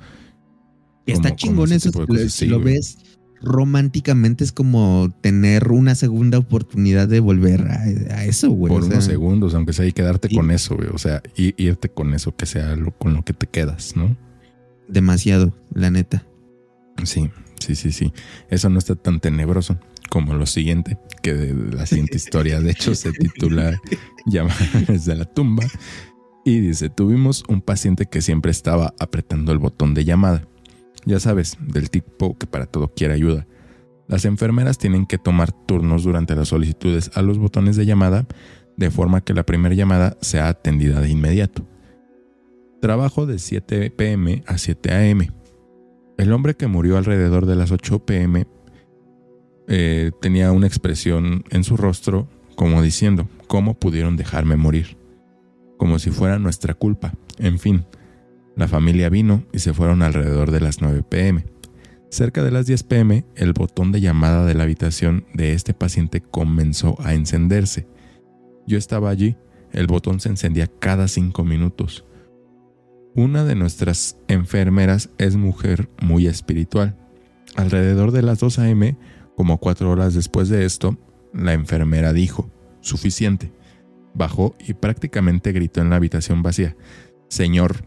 [SPEAKER 4] Y está
[SPEAKER 3] como- como
[SPEAKER 4] chingón
[SPEAKER 3] ese
[SPEAKER 4] eso. si lo-
[SPEAKER 3] cosas,
[SPEAKER 4] si
[SPEAKER 3] sí,
[SPEAKER 4] lo
[SPEAKER 3] güey.
[SPEAKER 4] ves románticamente, es como tener una segunda oportunidad de volver a, a eso, güey.
[SPEAKER 3] por
[SPEAKER 4] o sea,
[SPEAKER 3] unos segundos, aunque sea, y quedarte con eso, güey. O sea, y, irte con eso, que sea lo, con lo que te quedas, ¿no?
[SPEAKER 4] Demasiado, la neta.
[SPEAKER 3] Sí, sí, sí, sí. Eso no está tan tenebroso como lo siguiente, que de- la siguiente historia, de hecho, se titula Llamadas desde la tumba. Y dice, tuvimos un paciente que siempre estaba apretando el botón de llamada. Ya sabes, del tipo que para todo quiere ayuda. Las enfermeras tienen que tomar turnos durante las solicitudes a los botones de llamada, de forma que la primera llamada sea atendida de inmediato. Trabajo de 7 pm a 7 am. El hombre que murió alrededor de las 8 pm eh, tenía una expresión en su rostro como diciendo, ¿cómo pudieron dejarme morir? Como si fuera nuestra culpa. En fin, la familia vino y se fueron alrededor de las 9 pm. Cerca de las 10 pm, el botón de llamada de la habitación de este paciente comenzó a encenderse. Yo estaba allí, el botón se encendía cada 5 minutos. Una de nuestras enfermeras es mujer muy espiritual. Alrededor de las 2 a.m., como cuatro horas después de esto, la enfermera dijo, suficiente. Bajó y prácticamente gritó en la habitación vacía, Señor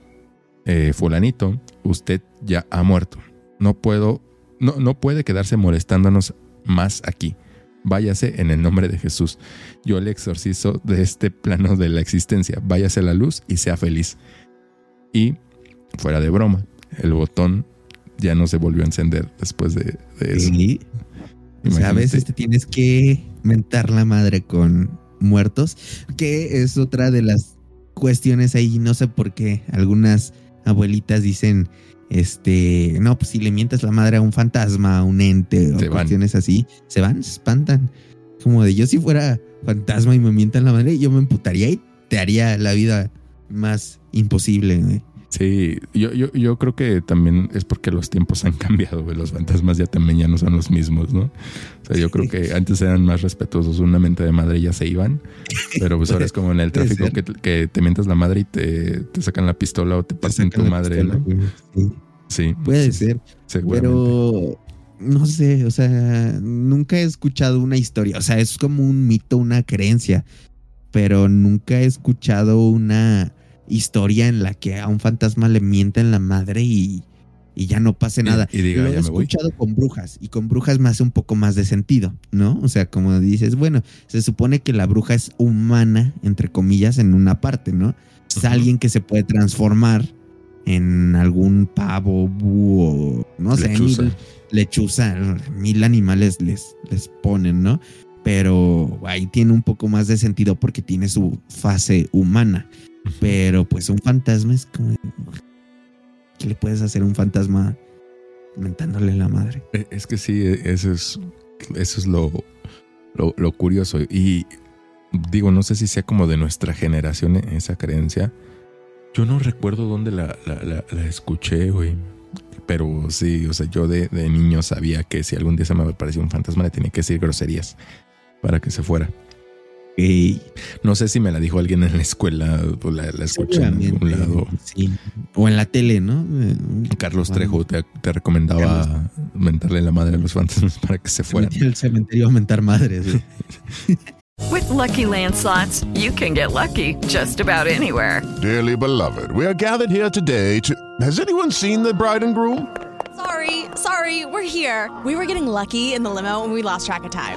[SPEAKER 3] eh, fulanito, usted ya ha muerto. No puedo, no, no puede quedarse molestándonos más aquí. Váyase en el nombre de Jesús. Yo le exorcizo de este plano de la existencia. Váyase a la luz y sea feliz. Y, fuera de broma, el botón ya no se volvió a encender después de, de eso.
[SPEAKER 4] Sí. O sea, a veces te tienes que mentar la madre con muertos, que es otra de las cuestiones ahí. No sé por qué algunas abuelitas dicen, este, no, pues si le mientas la madre a un fantasma, a un ente o
[SPEAKER 3] Se van.
[SPEAKER 4] cuestiones así, se van, se espantan. Como de yo si fuera fantasma y me mientan la madre, yo me emputaría y te haría la vida más imposible. güey.
[SPEAKER 3] Sí, yo, yo, yo creo que también es porque los tiempos han cambiado, güey. Los fantasmas ya también ya no son los mismos, ¿no? O sea, yo creo que antes eran más respetuosos, una mente de madre ya se iban, pero pues ahora es como en el tráfico que, que te mientas la madre y te, te sacan la pistola o te
[SPEAKER 4] sacan
[SPEAKER 3] tu madre,
[SPEAKER 4] pistola,
[SPEAKER 3] ¿no?
[SPEAKER 4] Sí,
[SPEAKER 3] Sí,
[SPEAKER 4] puede
[SPEAKER 3] sí,
[SPEAKER 4] ser. Pero no sé, o sea, nunca he escuchado una historia. O sea, es como un mito, una creencia. Pero nunca he escuchado una historia en la que a un fantasma le mienten la madre y, y ya no pase nada.
[SPEAKER 3] y diga,
[SPEAKER 4] Lo he
[SPEAKER 3] "Ya voy".
[SPEAKER 4] escuchado con brujas y con brujas me hace un poco más de sentido, ¿no? O sea, como dices, bueno, se supone que la bruja es humana, entre comillas, en una parte, ¿no? Es alguien que se puede transformar en algún pavo, búho, no sé,
[SPEAKER 3] Lechuza.
[SPEAKER 4] mil, lechuza, mil animales les, les ponen, ¿no? Pero ahí tiene un poco más de sentido porque tiene su fase humana. Pero pues un fantasma es como... ¿Qué le puedes hacer a un fantasma mentándole la madre?
[SPEAKER 3] Eh, Es que sí, eso es, eso es lo, lo, lo curioso. Y digo, no sé si sea como de nuestra generación esa creencia. Yo no recuerdo dónde la, la, la- la escuché, güey. Pero sí, o sea, yo de, de niño sabía que si algún día se me aparecía un fantasma le tenía que decir groserías para que se fuera.
[SPEAKER 4] Ey,
[SPEAKER 3] No sé si me la dijo alguien en la escuela o la, la escuché en algún lado.
[SPEAKER 4] sí. O en la tele, ¿no?
[SPEAKER 3] Carlos
[SPEAKER 4] Bueno,
[SPEAKER 3] Trejo te, te recomendaba
[SPEAKER 4] Carlos.
[SPEAKER 3] mentarle la madre a los fantasmas para que se
[SPEAKER 4] Se
[SPEAKER 3] fueran.
[SPEAKER 4] metía al cementerio a mentar madres.
[SPEAKER 6] With Lucky Land slots, you can get lucky just about anywhere.
[SPEAKER 7] Dearly beloved, we are gathered here today to. Has anyone seen the bride and groom?
[SPEAKER 8] Sorry, sorry, we're here. We were getting lucky in the limo and we lost track of time.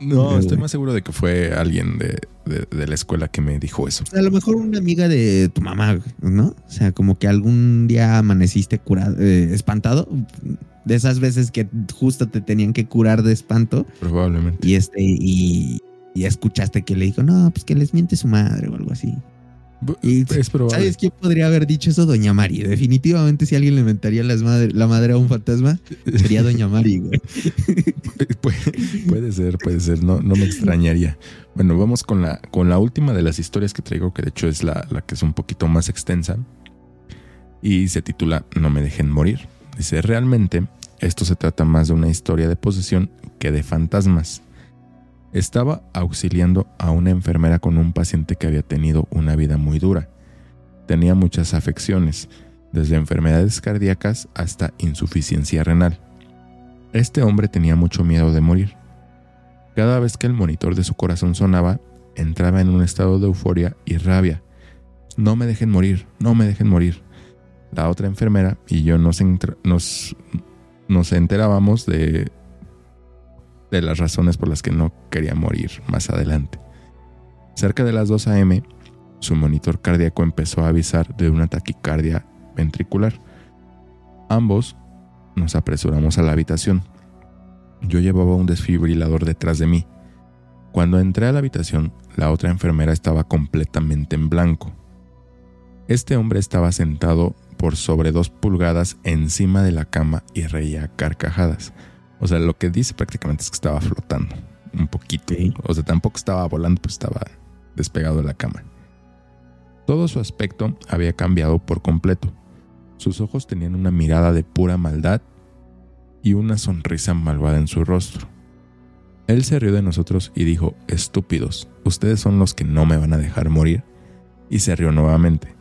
[SPEAKER 3] No, estoy más seguro de que fue alguien de, de- de la escuela que me dijo eso.
[SPEAKER 4] A lo mejor una amiga de tu mamá, ¿no? O sea, como que algún día amaneciste curado, eh, espantado. De esas veces que justo te tenían que curar de espanto.
[SPEAKER 3] Probablemente.
[SPEAKER 4] Y este, y, y escuchaste que le dijo, no, pues que les miente su madre o algo así. Y,
[SPEAKER 3] Es probable.
[SPEAKER 4] ¿Sabes quién podría haber dicho eso? Doña Mari. Definitivamente, si alguien le inventaría las madre- la madre a un fantasma, sería Doña Mari, güey.
[SPEAKER 3] Puede ser, puede ser, no, no me extrañaría. Bueno, vamos con la, con la última de las historias que traigo, que de hecho es la, la que es un poquito más extensa. Y se titula No me dejen morir. Dice, realmente esto se trata más de una historia de posesión que de fantasmas. Estaba auxiliando a una enfermera con un paciente que había tenido una vida muy dura. Tenía muchas afecciones, desde enfermedades cardíacas hasta insuficiencia renal. Este hombre tenía mucho miedo de morir. Cada vez que el monitor de su corazón sonaba, entraba en un estado de euforia y rabia. No me dejen morir, no me dejen morir. La otra enfermera y yo nos, nos, nos enterábamos de, de las razones por las que no quería morir más adelante. Cerca de las 2 a.m., su monitor cardíaco empezó a avisar de una taquicardia ventricular. Ambos nos apresuramos a la habitación. Yo llevaba un desfibrilador detrás de mí. Cuando entré a la habitación, la otra enfermera estaba completamente en blanco. Este hombre estaba sentado por sobre dos pulgadas encima de la cama y reía carcajadas. O sea, lo que dice prácticamente es que estaba flotando un poquito. O sea, tampoco estaba volando, pues estaba despegado de la cama. Todo su aspecto había cambiado por completo. Sus ojos tenían una mirada de pura maldad y una sonrisa malvada en su rostro. Él se rió de nosotros y dijo, estúpidos, ustedes son los que no me van a dejar morir. Y se rió nuevamente.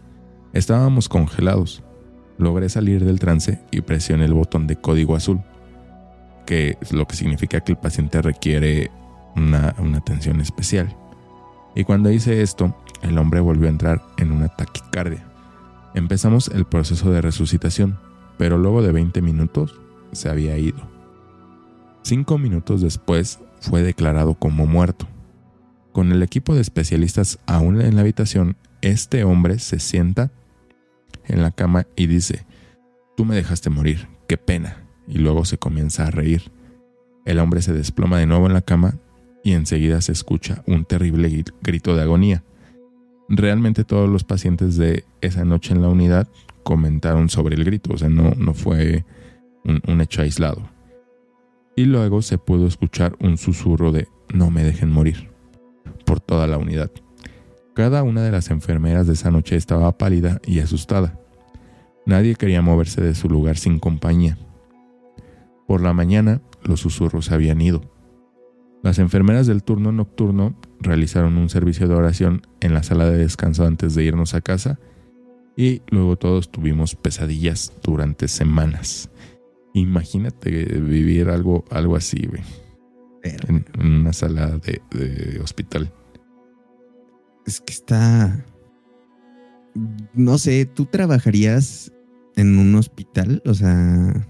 [SPEAKER 3] Estábamos congelados. Logré salir del trance y presioné el botón de código azul, que lo que significa que el paciente requiere una, una atención especial. Y cuando hice esto, el hombre volvió a entrar en una taquicardia. Empezamos el proceso de resucitación, pero luego de 20 minutos se había ido. Cinco minutos después fue declarado como muerto. Con el equipo de especialistas aún en la habitación, este hombre se sienta en la cama y dice, tú me dejaste morir, qué pena, y luego se comienza a reír. El hombre se desploma de nuevo en la cama y enseguida se escucha un terrible gri- grito de agonía. Realmente todos los pacientes de esa noche en la unidad comentaron sobre el grito, o sea, no, no fue un, un hecho aislado. Y luego se pudo escuchar un susurro de no me dejen morir por toda la unidad. Cada una de las enfermeras de esa noche estaba pálida y asustada. Nadie quería moverse de su lugar sin compañía. Por la mañana los susurros habían ido. Las enfermeras del turno nocturno realizaron un servicio de oración en la sala de descanso antes de irnos a casa y luego todos tuvimos pesadillas durante semanas. Imagínate vivir algo, algo así, güey. En, en una sala de, de hospital.
[SPEAKER 4] Es que está. No sé, ¿tú trabajarías en un hospital? O sea.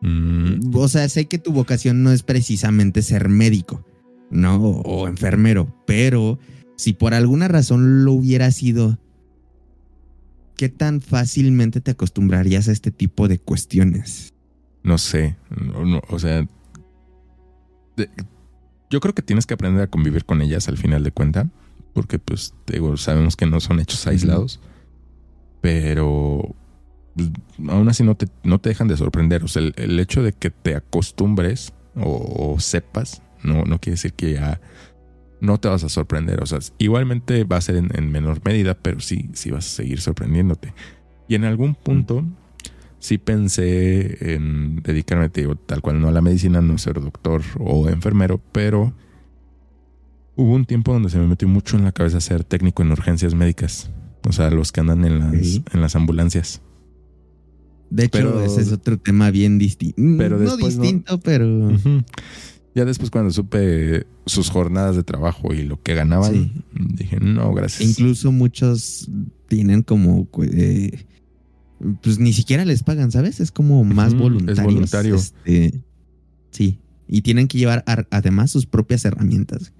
[SPEAKER 3] Mm,
[SPEAKER 4] O sea, sé que tu vocación no es precisamente ser médico, ¿no? O, o enfermero, pero si por alguna razón lo hubiera sido, ¿qué tan fácilmente te acostumbrarías a este tipo de cuestiones?
[SPEAKER 3] no sé, no- no, o sea, de- yo creo que tienes que aprender a convivir con ellas al final de cuenta, porque pues digo, sabemos que no son hechos aislados, pero aún así no te, no te dejan de sorprender, o sea, el, el hecho de que te acostumbres o, o sepas, no, no quiere decir que ya no te vas a sorprender, o sea, igualmente va a ser en, en menor medida, pero sí, sí vas a seguir sorprendiéndote. Y en algún punto sí pensé en dedicarme, te digo, tal cual no a la medicina, no ser doctor o enfermero, pero hubo un tiempo donde se me metió mucho en la cabeza ser técnico en urgencias médicas. O sea, los que andan en las, en las ambulancias.
[SPEAKER 4] De hecho,
[SPEAKER 3] Pero-
[SPEAKER 4] ese es otro tema bien distinto.
[SPEAKER 3] Pero
[SPEAKER 4] no distinto, pero...
[SPEAKER 3] Ya después cuando supe sus jornadas de trabajo y lo que ganaban,
[SPEAKER 4] Sí.
[SPEAKER 3] dije, no, gracias.
[SPEAKER 4] Incluso muchos tienen como... eh, pues ni siquiera les pagan, ¿sabes? Es como más
[SPEAKER 3] es
[SPEAKER 4] voluntarios.
[SPEAKER 3] voluntario.
[SPEAKER 4] Este, sí. Y tienen que llevar ar- además sus propias herramientas.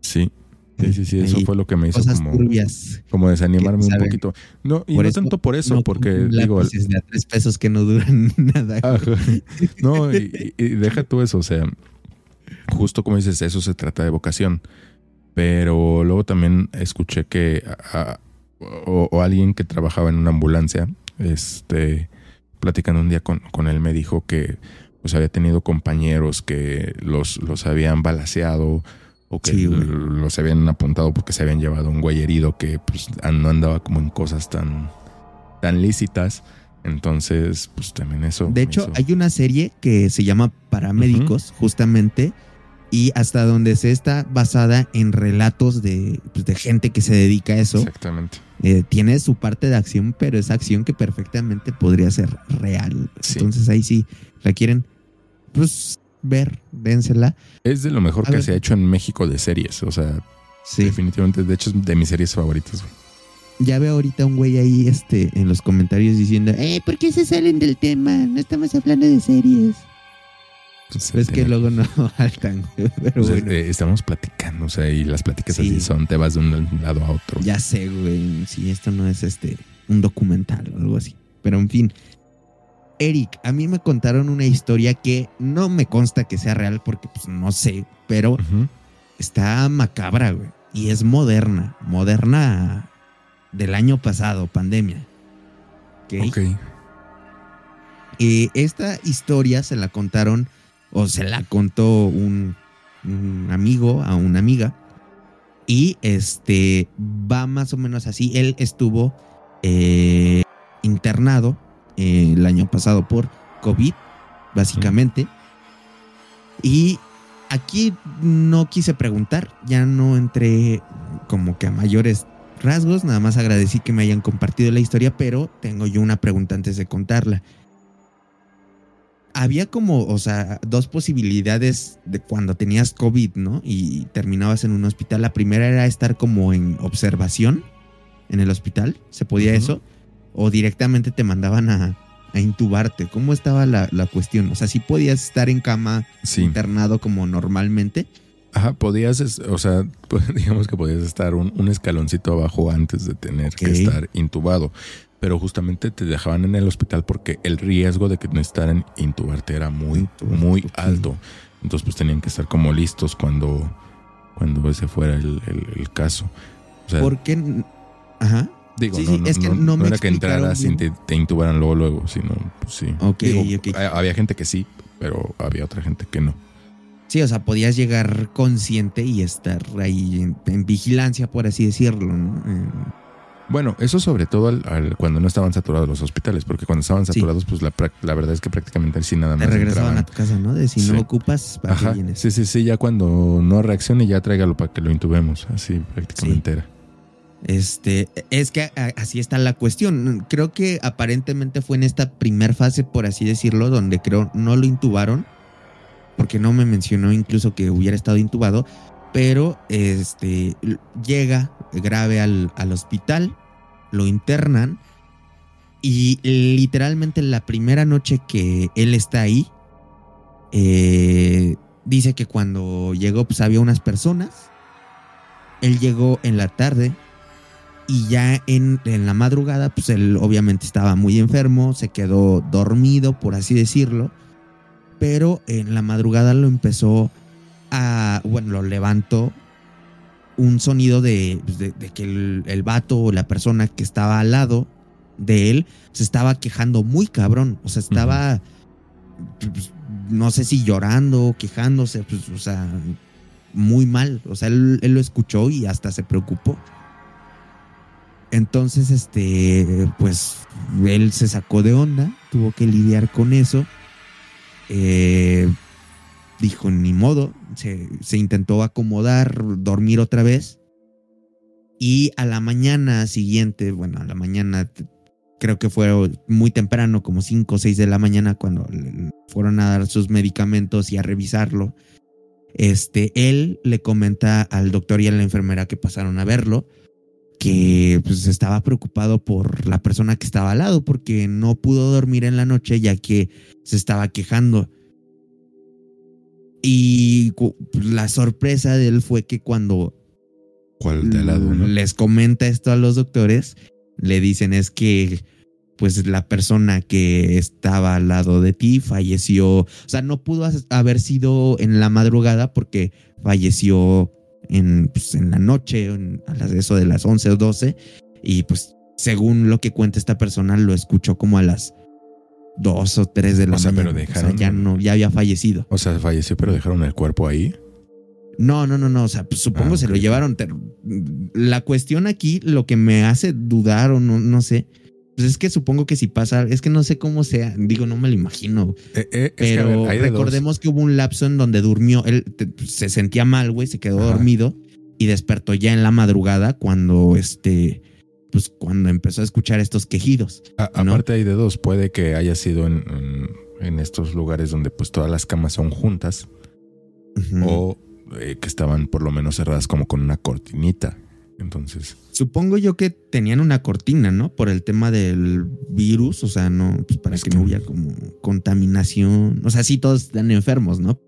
[SPEAKER 3] Sí. Sí, sí, sí, eso fue lo que me hizo
[SPEAKER 4] Cosas
[SPEAKER 3] como,
[SPEAKER 4] turbias.
[SPEAKER 3] como desanimarme un poquito. No, y
[SPEAKER 4] Por
[SPEAKER 3] no
[SPEAKER 4] eso
[SPEAKER 3] tanto por eso,
[SPEAKER 4] no
[SPEAKER 3] porque digo,
[SPEAKER 4] de a tres pesos que no duran nada.
[SPEAKER 3] Ajá. No, y, deja tú eso, o sea, justo como dices, eso se trata de vocación. Pero luego también escuché que a- o, o alguien que trabajaba en una ambulancia, este, platicando un día con, con él, me dijo que pues había tenido compañeros que los, los habían balaseado o que
[SPEAKER 4] Sí,
[SPEAKER 3] los habían apuntado porque se habían llevado un güey herido que pues, no andaba como en cosas tan, tan lícitas. Entonces, pues también eso.
[SPEAKER 4] De hecho,
[SPEAKER 3] hizo-
[SPEAKER 4] hay una serie que se llama Paramédicos, justamente, y hasta donde se está basada en relatos de, pues, de gente que se dedica a eso.
[SPEAKER 3] Exactamente.
[SPEAKER 4] Eh, tiene su parte de acción, pero es acción que perfectamente podría ser real.
[SPEAKER 3] Sí.
[SPEAKER 4] Entonces ahí sí la quieren pues ver, dénsela.
[SPEAKER 3] Es de lo mejor
[SPEAKER 4] A
[SPEAKER 3] que
[SPEAKER 4] ver.
[SPEAKER 3] se ha hecho en México de series. O sea,
[SPEAKER 4] Sí.
[SPEAKER 3] definitivamente, de hecho, es de mis series favoritas. güey.
[SPEAKER 4] Ya veo ahorita un güey ahí este, en los comentarios diciendo, eh, ¿por qué se salen del tema? No estamos hablando de series.
[SPEAKER 3] Entonces,
[SPEAKER 4] Es que luego no faltan, güey, pero
[SPEAKER 3] o sea,
[SPEAKER 4] bueno.
[SPEAKER 3] eh, estamos platicando, o sea, y las pláticas
[SPEAKER 4] Sí.
[SPEAKER 3] así son, te vas de un lado a otro.
[SPEAKER 4] Ya sé, güey, si esto no es este un documental o algo así. Pero en fin. Eric, a mí me contaron una historia que no me consta que sea real porque pues no sé, pero está macabra, güey. Y es moderna, moderna del año pasado, pandemia. ¿Ok?
[SPEAKER 3] Ok.
[SPEAKER 4] Eh, esta historia se la contaron o se la contó un, un amigo a una amiga. Y este va más o menos así. Él estuvo eh, internado eh, el año pasado por COVID, básicamente. Y aquí no quise preguntar, ya no entré como que a mayores rasgos, nada más agradecí que me hayan compartido la historia, pero tengo yo una pregunta antes de contarla había como, o sea, dos posibilidades de cuando tenías COVID, ¿no? Y terminabas en un hospital. La primera era estar como en observación en el hospital, ¿se podía eso? O directamente te mandaban a, a intubarte. ¿Cómo estaba la, la cuestión? O sea, si podías estar en cama
[SPEAKER 3] Sí.
[SPEAKER 4] internado como normalmente.
[SPEAKER 3] Ajá, podías, o sea, digamos que podías estar un, un escaloncito abajo antes de tener que estar intubado. Pero justamente te dejaban en el hospital porque el riesgo de que necesitaran intubarte era muy, muy alto. Entonces, pues tenían que estar como listos cuando, cuando ese fuera el, el- el caso. O sea,
[SPEAKER 4] ¿Por qué? Ajá.
[SPEAKER 3] Digo,
[SPEAKER 4] sí,
[SPEAKER 3] no,
[SPEAKER 4] sí,
[SPEAKER 3] no-
[SPEAKER 4] es que
[SPEAKER 3] no-
[SPEAKER 4] no
[SPEAKER 3] no
[SPEAKER 4] me
[SPEAKER 3] era que entraras y te, te intubaran luego, luego, sino, pues sí.
[SPEAKER 4] Ok,
[SPEAKER 3] Digo,
[SPEAKER 4] ok.
[SPEAKER 3] ha- Había gente que sí, pero había otra gente que no.
[SPEAKER 4] Sí, o sea, podías llegar consciente y estar ahí en, en vigilancia, por así decirlo, ¿no? En-
[SPEAKER 3] Bueno, eso sobre todo al- al- cuando no estaban saturados los hospitales, porque cuando estaban
[SPEAKER 4] Sí.
[SPEAKER 3] saturados, pues la, verdad es que prácticamente sí nada
[SPEAKER 4] te
[SPEAKER 3] más
[SPEAKER 4] regresaban
[SPEAKER 3] entraban.
[SPEAKER 4] a tu casa, ¿no? De si
[SPEAKER 3] Sí.
[SPEAKER 4] no ocupas, ¿para
[SPEAKER 3] Ajá,
[SPEAKER 4] vienes?
[SPEAKER 3] sí, sí, sí, ya cuando no reaccione ya tráigalo para que lo intubemos, así prácticamente era.
[SPEAKER 4] Este, es que así está la cuestión. Creo que aparentemente fue en esta primer fase, por así decirlo, donde creo no lo intubaron, porque no me mencionó incluso que hubiera estado intubado, pero este llega grave al, al hospital, lo internan y literalmente la primera noche que él está ahí, eh, dice que cuando llegó pues había unas personas, él llegó en la tarde y ya en, en la madrugada pues él obviamente estaba muy enfermo, se quedó dormido por así decirlo, pero en la madrugada lo empezó a, bueno, lo levantó un sonido de, pues, de- de que el, el vato o la persona que estaba al lado de él se estaba quejando muy cabrón. O sea, estaba, pues, no sé si llorando, quejándose, pues, o sea, muy mal. O sea, él, él lo escuchó y hasta se preocupó. Entonces, este, pues, él se sacó de onda, tuvo que lidiar con eso. Eh, dijo, ni modo, se, se intentó acomodar, dormir otra vez. Y a la mañana siguiente, bueno, a la mañana, creo que fue muy temprano, como 5 o 6 de la mañana, cuando fueron a dar sus medicamentos y a revisarlo. Este, él le comenta al doctor y a la enfermera que pasaron a verlo que pues estaba preocupado por la persona que estaba al lado porque no pudo dormir en la noche ya que se estaba quejando. Y cu- la sorpresa de él fue que cuando
[SPEAKER 3] ¿Cuál de lado, no?
[SPEAKER 4] les comenta esto a los doctores, le dicen es que pues la persona que estaba al lado de ti falleció, o sea, no pudo haber sido en la madrugada porque falleció en, pues, en la noche, en- a las, eso de las 11 o 12, y pues según lo que cuenta esta persona, lo escuchó como a las 2 o 3 de la
[SPEAKER 3] O sea,
[SPEAKER 4] mañana.
[SPEAKER 3] pero
[SPEAKER 4] O sea,
[SPEAKER 3] dejaron-
[SPEAKER 4] ya, no, ya había fallecido.
[SPEAKER 3] O sea, falleció, pero dejaron el cuerpo ahí.
[SPEAKER 4] No, no, no, no. O sea, pues supongo
[SPEAKER 3] Ah,
[SPEAKER 4] se lo llevaron. La cuestión aquí, lo que me hace dudar o no, no sé, pues es que supongo que si pasa, es que no sé cómo sea, digo, no me lo imagino.
[SPEAKER 3] Eh, eh, es que, a
[SPEAKER 4] Pero
[SPEAKER 3] ver, hay de dos.
[SPEAKER 4] recordemos que hubo un lapso en donde durmió, él te- se sentía mal, güey, se quedó
[SPEAKER 3] Ajá.
[SPEAKER 4] dormido y despertó ya en la madrugada cuando este, pues cuando empezó a escuchar estos quejidos.
[SPEAKER 3] A-
[SPEAKER 4] ¿no?
[SPEAKER 3] Aparte hay de dos. Puede que haya sido en, en- en estos lugares donde pues todas las camas son juntas o eh, que estaban por lo menos cerradas como con una cortinita. Entonces,
[SPEAKER 4] Supongo yo que tenían una cortina, ¿no? Por el tema del virus, o sea, no, pues para
[SPEAKER 3] Es
[SPEAKER 4] que
[SPEAKER 3] que-
[SPEAKER 4] no hubiera como contaminación. O sea, sí, todos están enfermos, ¿no?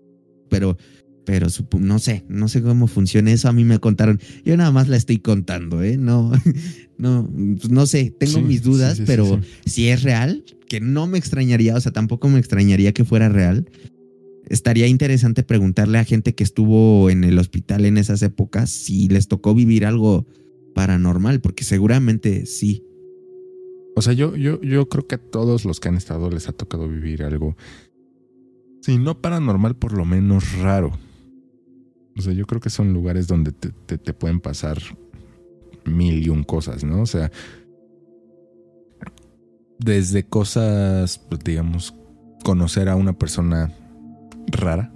[SPEAKER 4] Pero, pero no sé, no sé cómo funciona eso. A mí me contaron. Yo nada más la estoy contando, ¿eh? No, no, pues no sé, tengo
[SPEAKER 3] Sí,
[SPEAKER 4] mis dudas,
[SPEAKER 3] sí, sí,
[SPEAKER 4] pero si es real, que no me extrañaría, o sea, tampoco me extrañaría que fuera real. Estaría interesante preguntarle a gente que estuvo en el hospital en esas épocas si les tocó vivir algo paranormal, porque seguramente sí.
[SPEAKER 3] o sea, yo, yo, yo creo que a todos los que han estado les ha tocado vivir algo, si no paranormal, por lo menos raro. O sea, yo creo que son lugares donde te, te- te pueden pasar mil y un cosas, ¿no? O sea, desde cosas, pues, digamos, conocer a una persona rara,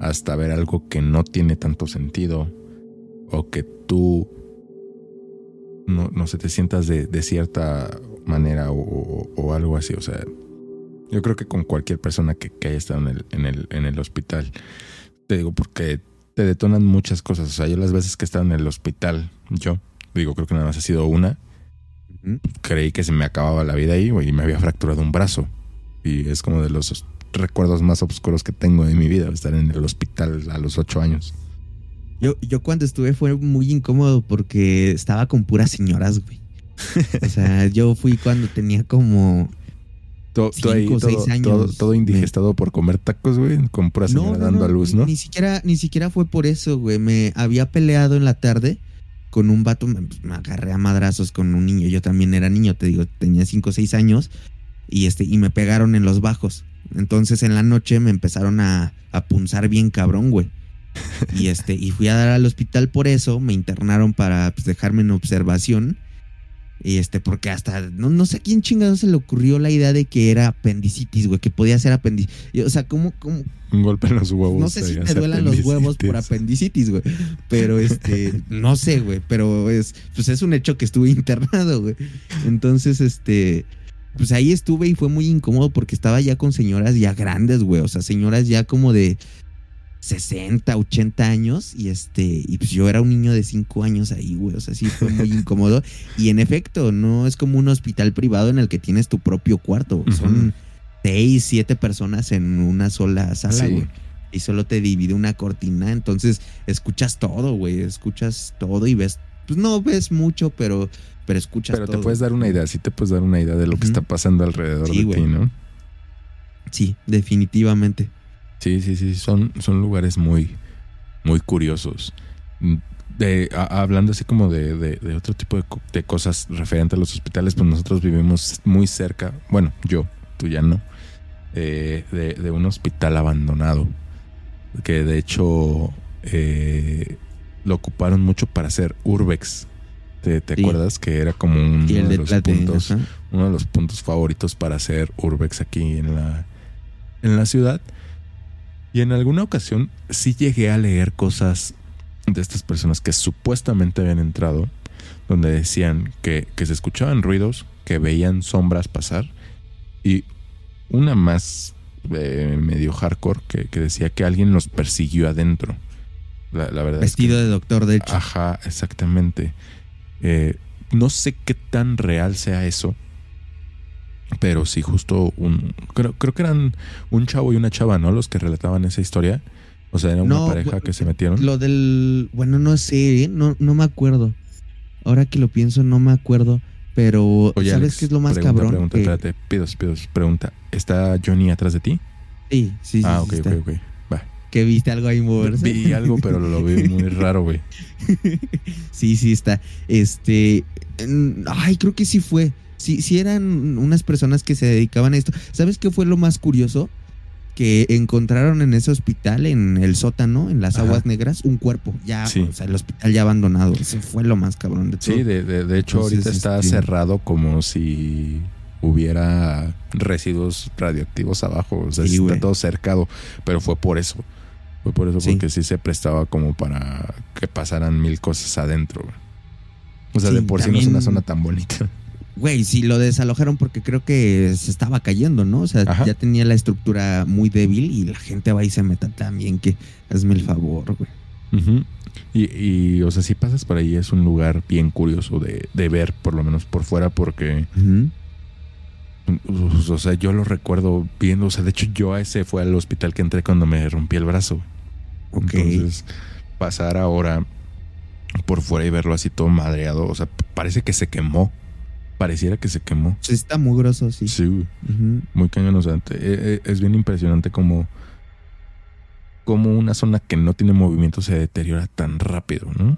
[SPEAKER 3] hasta ver algo que no tiene tanto sentido, o que tú no, no sé, te sientas de, de cierta manera o, o- o algo así. O sea, yo creo que con cualquier persona que, que haya estado en el, en, el, en el hospital, te digo, porque te detonan muchas cosas. O sea, yo las veces que he estado en el hospital, yo digo, creo que nada más ha sido una, creí que se me acababa la vida ahí, güey, y me había fracturado un brazo. Y es como de los recuerdos más oscuros que tengo de mi vida, estar en el hospital a los ocho años.
[SPEAKER 4] Yo, yo cuando estuve fue muy incómodo porque estaba con puras señoras, güey. O sea, yo fui cuando tenía como...
[SPEAKER 3] Todo,
[SPEAKER 4] Cinco
[SPEAKER 3] ahí,
[SPEAKER 4] o seis
[SPEAKER 3] todo,
[SPEAKER 4] años.
[SPEAKER 3] todo, todo indigestado por comer tacos, güey, con pura señora dando a luz, ¿no?
[SPEAKER 4] Ni siquiera, ni siquiera fue por eso, güey. Me había peleado en la tarde con un vato, me, pues, me agarré a madrazos con un niño. Yo también era niño, te digo, tenía 5 o 6 años. Y este, y me pegaron en los bajos. Entonces en la noche me empezaron a, a punzar bien cabrón, güey. Y este, y fui a dar al hospital por eso, me internaron para pues, dejarme en observación. Y este, porque hasta, no, no sé a quién chingado se le ocurrió la idea de que era apendicitis, güey, que podía ser apendicitis. O sea, ¿cómo, cómo,
[SPEAKER 3] Un golpe en los huevos.
[SPEAKER 4] no sé si te duelan los huevos por
[SPEAKER 3] apendicitis.
[SPEAKER 4] apendicitis, güey. Pero este, no sé, güey. Pero es, pues es un hecho que estuve internado, güey. Entonces, este, pues ahí estuve y fue muy incómodo porque estaba ya con señoras ya grandes, güey. O sea, señoras ya como de 60, 80 años. Y este, y pues yo era un niño de 5 años ahí, güey. O sea, sí fue muy incómodo. Y en efecto, no es como un hospital privado en el que tienes tu propio cuarto. Son seis, siete personas en una sola sala,
[SPEAKER 3] Sí.
[SPEAKER 4] güey. Y solo te divide una cortina, entonces escuchas todo, güey. Escuchas todo y ves, pues no ves mucho, pero, pero escuchas
[SPEAKER 3] Pero
[SPEAKER 4] todo.
[SPEAKER 3] te puedes dar una idea, sí te puedes dar una idea de lo que está pasando alrededor
[SPEAKER 4] Sí,
[SPEAKER 3] de ti, ¿no?
[SPEAKER 4] Sí, definitivamente.
[SPEAKER 3] Sí, sí, sí, son, son lugares muy, muy curiosos. De, a- hablando así como de, de- de otro tipo de, co- de cosas referente a los hospitales, pues nosotros vivimos muy cerca, bueno, yo, tú ya no, eh, de, de un hospital abandonado, que de hecho eh, lo ocuparon mucho para hacer urbex. ¿Te, te
[SPEAKER 4] Sí.
[SPEAKER 3] acuerdas que era como uno de los puntos,
[SPEAKER 4] ajá.
[SPEAKER 3] uno de los puntos favoritos para hacer urbex aquí en la, en la ciudad? Y en alguna ocasión sí llegué a leer cosas de estas personas que supuestamente habían entrado, donde decían que, que se escuchaban ruidos, que veían sombras pasar, y una más eh, medio hardcore que, que decía que alguien los persiguió adentro. La, la verdad es que-
[SPEAKER 4] Vestido de doctor, de hecho.
[SPEAKER 3] Ajá, exactamente. Eh, no sé qué tan real sea eso. Pero sí, justo un. Creo, creo que eran un chavo y una chava, ¿no? Los que relataban esa historia. O sea, era una
[SPEAKER 4] No,
[SPEAKER 3] pareja que se metieron.
[SPEAKER 4] Lo del. Bueno, no sé, ¿eh? no, no me acuerdo. Ahora que lo pienso, no me acuerdo. Pero,
[SPEAKER 3] Oye,
[SPEAKER 4] ¿sabes
[SPEAKER 3] Alex,
[SPEAKER 4] qué es lo más
[SPEAKER 3] pregunta,
[SPEAKER 4] cabrón?
[SPEAKER 3] Pregunta,
[SPEAKER 4] Que-
[SPEAKER 3] espérate, pidos, pidos, pregunta. ¿Está Johnny atrás de ti?
[SPEAKER 4] Sí, sí, sí.
[SPEAKER 3] ah,
[SPEAKER 4] sí
[SPEAKER 3] ok,
[SPEAKER 4] está.
[SPEAKER 3] ok, ok.
[SPEAKER 4] Que viste algo ahí moverse.
[SPEAKER 3] Vi algo, pero lo vi muy raro, güey.
[SPEAKER 4] sí, sí está. Este, ay, creo que sí fue. Sí, sí eran unas personas que se dedicaban a esto. ¿Sabes qué fue lo más curioso? Que encontraron en ese hospital, en el sótano, en las
[SPEAKER 3] Ajá.
[SPEAKER 4] aguas negras, un cuerpo. Ya,
[SPEAKER 3] Sí.
[SPEAKER 4] o sea, el hospital ya abandonado. Ese fue lo más cabrón de todo.
[SPEAKER 3] Sí, de, de- de hecho
[SPEAKER 4] Entonces,
[SPEAKER 3] ahorita está
[SPEAKER 4] este-
[SPEAKER 3] cerrado como si hubiera residuos radioactivos abajo. O sea,
[SPEAKER 4] Sí,
[SPEAKER 3] está todo cercado. Pero fue por eso. Fue por eso,
[SPEAKER 4] Sí.
[SPEAKER 3] porque sí se prestaba como para que pasaran mil cosas adentro. güey. O sea,
[SPEAKER 4] Sí,
[SPEAKER 3] de por sí no es una zona tan bonita.
[SPEAKER 4] Güey, sí lo desalojaron porque creo que se estaba cayendo, ¿no? O sea,
[SPEAKER 3] Ajá.
[SPEAKER 4] ya tenía la estructura muy débil y la gente va y se meta también, que hazme el favor, güey.
[SPEAKER 3] Y, y, o sea, si pasas por ahí es un lugar bien curioso de, de ver, por lo menos por fuera, porque, o sea, yo lo recuerdo viendo, o sea, de hecho yo a ese fue al hospital que entré cuando me rompí el brazo.
[SPEAKER 4] Ok.
[SPEAKER 3] Entonces, pasar ahora por fuera y verlo así todo madreado, o sea, parece que se quemó. Pareciera que se quemó.
[SPEAKER 4] Pues está mugroso, sí.
[SPEAKER 3] Sí, güey.
[SPEAKER 4] Ujú.
[SPEAKER 3] muy cañón. O sea, te- eh, eh, es bien impresionante como, como una zona que no tiene movimiento se deteriora tan rápido, ¿no?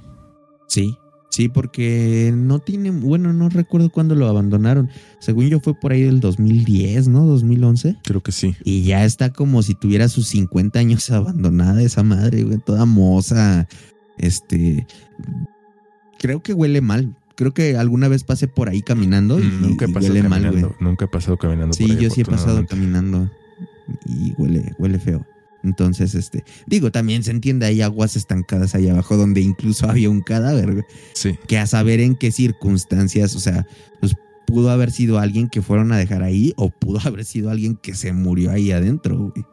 [SPEAKER 4] Sí, sí, porque no tiene, bueno, no recuerdo cuándo lo abandonaron. Según yo fue por ahí del 2010, ¿no? 2011.
[SPEAKER 3] Creo que sí.
[SPEAKER 4] Y ya está como si tuviera sus 50 años abandonada esa madre, güey, toda moza. Este, creo que huele mal. Creo que alguna vez pasé por ahí caminando y,
[SPEAKER 3] Mm, nunca he pasado
[SPEAKER 4] huele mal, güey.
[SPEAKER 3] nunca he pasado caminando
[SPEAKER 4] Sí,
[SPEAKER 3] por ahí,
[SPEAKER 4] yo sí he pasado caminando y huele, huele feo. Entonces, este, digo, también se entiende, hay aguas estancadas ahí abajo donde incluso había un cadáver,
[SPEAKER 3] Sí.
[SPEAKER 4] que a saber en qué circunstancias, o sea, pues pudo haber sido alguien que fueron a dejar ahí o pudo haber sido alguien que se murió ahí adentro, güey.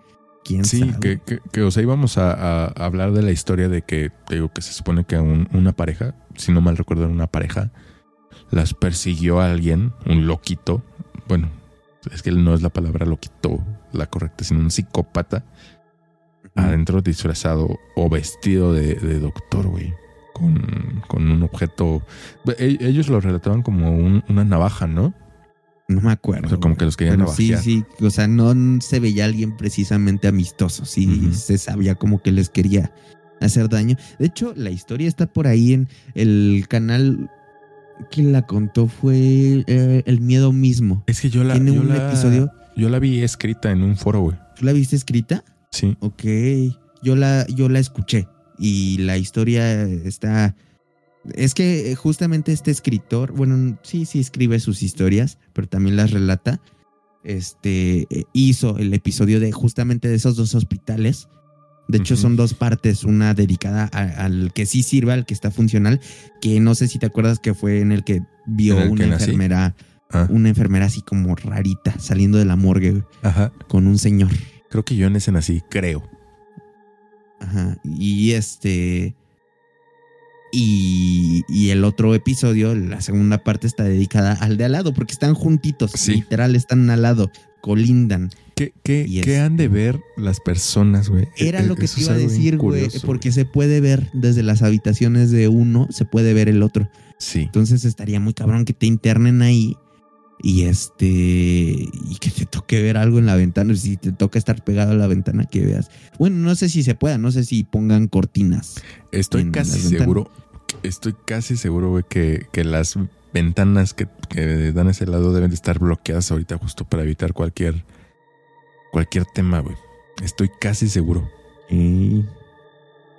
[SPEAKER 4] ¿Quién
[SPEAKER 3] Sí,
[SPEAKER 4] sabe?
[SPEAKER 3] que, que, que, o sea, íbamos a, a hablar de la historia de que, te digo, que se supone que un- una pareja, si no mal recuerdo, era una pareja, las persiguió a alguien, un loquito. Bueno, es que no es la palabra loquito la correcta, sino un psicópata, adentro disfrazado o vestido de, de doctor, güey. Con, con un objeto. E- Ellos lo relataban como un- una navaja, ¿no?
[SPEAKER 4] No me acuerdo.
[SPEAKER 3] O sea, como que los querían
[SPEAKER 4] Pero sí,
[SPEAKER 3] navajear.
[SPEAKER 4] sí, o sea, no se veía alguien precisamente amistoso, sí, se sabía como que les quería hacer daño. De hecho, la historia está por ahí en el canal. Quien la contó fue eh, El Miedo mismo.
[SPEAKER 3] Es que yo la,
[SPEAKER 4] Tiene
[SPEAKER 3] yo
[SPEAKER 4] un
[SPEAKER 3] la-
[SPEAKER 4] episodio.
[SPEAKER 3] Yo la vi escrita en un foro, güey.
[SPEAKER 4] ¿Tú la viste escrita?
[SPEAKER 3] Sí.
[SPEAKER 4] Ok, yo la, yo la escuché y la historia está... Es que justamente este escritor, bueno, sí, sí escribe sus historias, pero también las relata. Este eh, hizo el episodio de justamente de esos dos hospitales. De hecho, son dos partes, una dedicada a- al que sí sirve, al que está funcional, que no sé si te acuerdas que fue en el que vio
[SPEAKER 3] ¿En el
[SPEAKER 4] una
[SPEAKER 3] que
[SPEAKER 4] enfermera,
[SPEAKER 3] Ah,
[SPEAKER 4] una enfermera así como rarita, saliendo de la morgue
[SPEAKER 3] ajá.
[SPEAKER 4] con un señor.
[SPEAKER 3] Creo que yo en ese nací, creo.
[SPEAKER 4] Ajá. Y este. Y, y el otro episodio, la segunda parte, está dedicada al de al lado, porque están juntitos.
[SPEAKER 3] Sí.
[SPEAKER 4] Literal, están al lado, colindan.
[SPEAKER 3] ¿Qué, qué, qué han de ver las personas, güey?
[SPEAKER 4] Era
[SPEAKER 3] Eh,
[SPEAKER 4] lo que te iba a decir, güey, porque se puede ver desde las habitaciones de uno, se puede ver el otro.
[SPEAKER 3] Sí.
[SPEAKER 4] Entonces estaría muy cabrón que te internen ahí y este. Y que te toque ver algo en la ventana. Si te toca estar pegado a la ventana, que veas. Bueno, no sé si se pueda, no sé si pongan cortinas.
[SPEAKER 3] Estoy casi seguro, estoy casi seguro, güey, que, que las ventanas que, que dan ese lado deben de estar bloqueadas ahorita justo para evitar cualquier, cualquier tema, güey. Estoy casi seguro.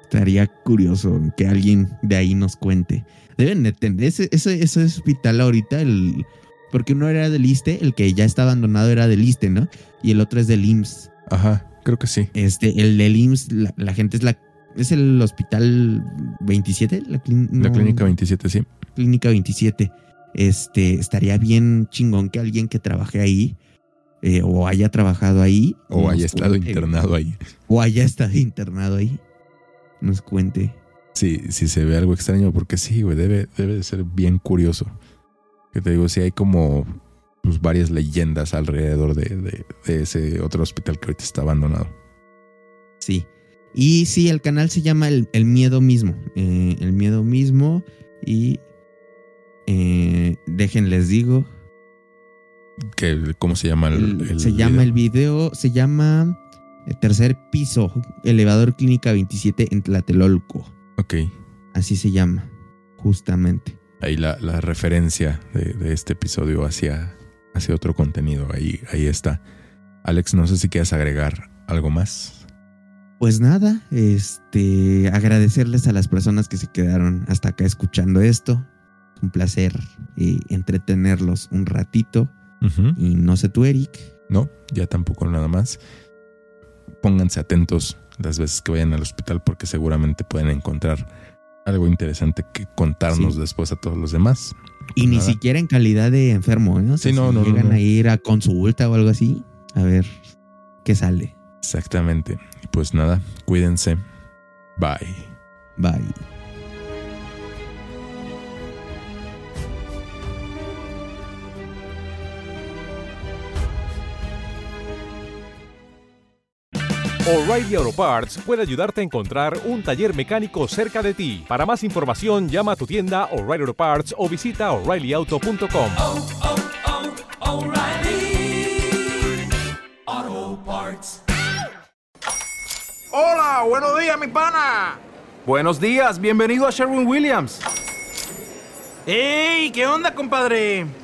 [SPEAKER 4] Estaría curioso que alguien de ahí nos cuente. Deben de tener ese, ese, ese hospital ahorita, el, porque uno era del ISTE, el que ya está abandonado era del ISTE, ¿no? Y el otro es del IMSS.
[SPEAKER 3] Ajá, creo que sí.
[SPEAKER 4] Este, el del IMSS, la, la gente es la es el hospital 27, la, clin-
[SPEAKER 3] La
[SPEAKER 4] no,
[SPEAKER 3] clínica 27, sí.
[SPEAKER 4] clínica 27. Este, estaría bien chingón que alguien que trabaje ahí eh, o haya trabajado ahí
[SPEAKER 3] O
[SPEAKER 4] nos
[SPEAKER 3] haya estado
[SPEAKER 4] cuente,
[SPEAKER 3] internado ahí.
[SPEAKER 4] o haya estado internado ahí, nos cuente.
[SPEAKER 3] Sí, sí se ve algo extraño, porque sí, güey, debe, debe de ser bien curioso. Que te digo, sí hay como pues, varias leyendas alrededor de, de- de ese otro hospital que ahorita está abandonado.
[SPEAKER 4] Sí. Y sí, el canal se llama El, El Miedo Mismo. Eh, el Miedo Mismo. Y. eh, déjenles digo.
[SPEAKER 3] Que, ¿Cómo se llama el,
[SPEAKER 4] el-
[SPEAKER 3] el
[SPEAKER 4] se llama
[SPEAKER 3] video?
[SPEAKER 4] el video. Se llama El tercer piso, elevador Clínica 27 en Tlatelolco.
[SPEAKER 3] Ok.
[SPEAKER 4] Así se llama, justamente.
[SPEAKER 3] Ahí la, la referencia de, de este episodio hacia, hacia otro contenido. Ahí, ahí está. Alex, no sé si quieres agregar algo más.
[SPEAKER 4] Pues nada, este, agradecerles a las personas que se quedaron hasta acá escuchando esto. Es un placer eh, entretenerlos un ratito. Y no sé tú, Eric.
[SPEAKER 3] No, ya tampoco nada más. Pónganse atentos las veces que vayan al hospital porque seguramente pueden encontrar algo interesante que contarnos
[SPEAKER 4] Sí.
[SPEAKER 3] después a todos los demás.
[SPEAKER 4] Y ni siquiera en calidad de enfermo, ¿eh? O sea,
[SPEAKER 3] Sí, no,
[SPEAKER 4] si
[SPEAKER 3] no, no,
[SPEAKER 4] llegan
[SPEAKER 3] no.
[SPEAKER 4] a ir a consulta o algo así, a ver qué sale.
[SPEAKER 3] Exactamente. Pues nada, cuídense. Bye.
[SPEAKER 4] Bye.
[SPEAKER 9] O'Reilly Auto Parts puede ayudarte a encontrar un taller mecánico cerca de ti. Para más información, llama a tu tienda O'Reilly Auto Parts o visita oreillyauto.com.
[SPEAKER 10] Hola, buenos días, mi pana.
[SPEAKER 11] Buenos días, bienvenido a Sherwin Williams.
[SPEAKER 10] ¡Ey! ¿Qué onda, compadre?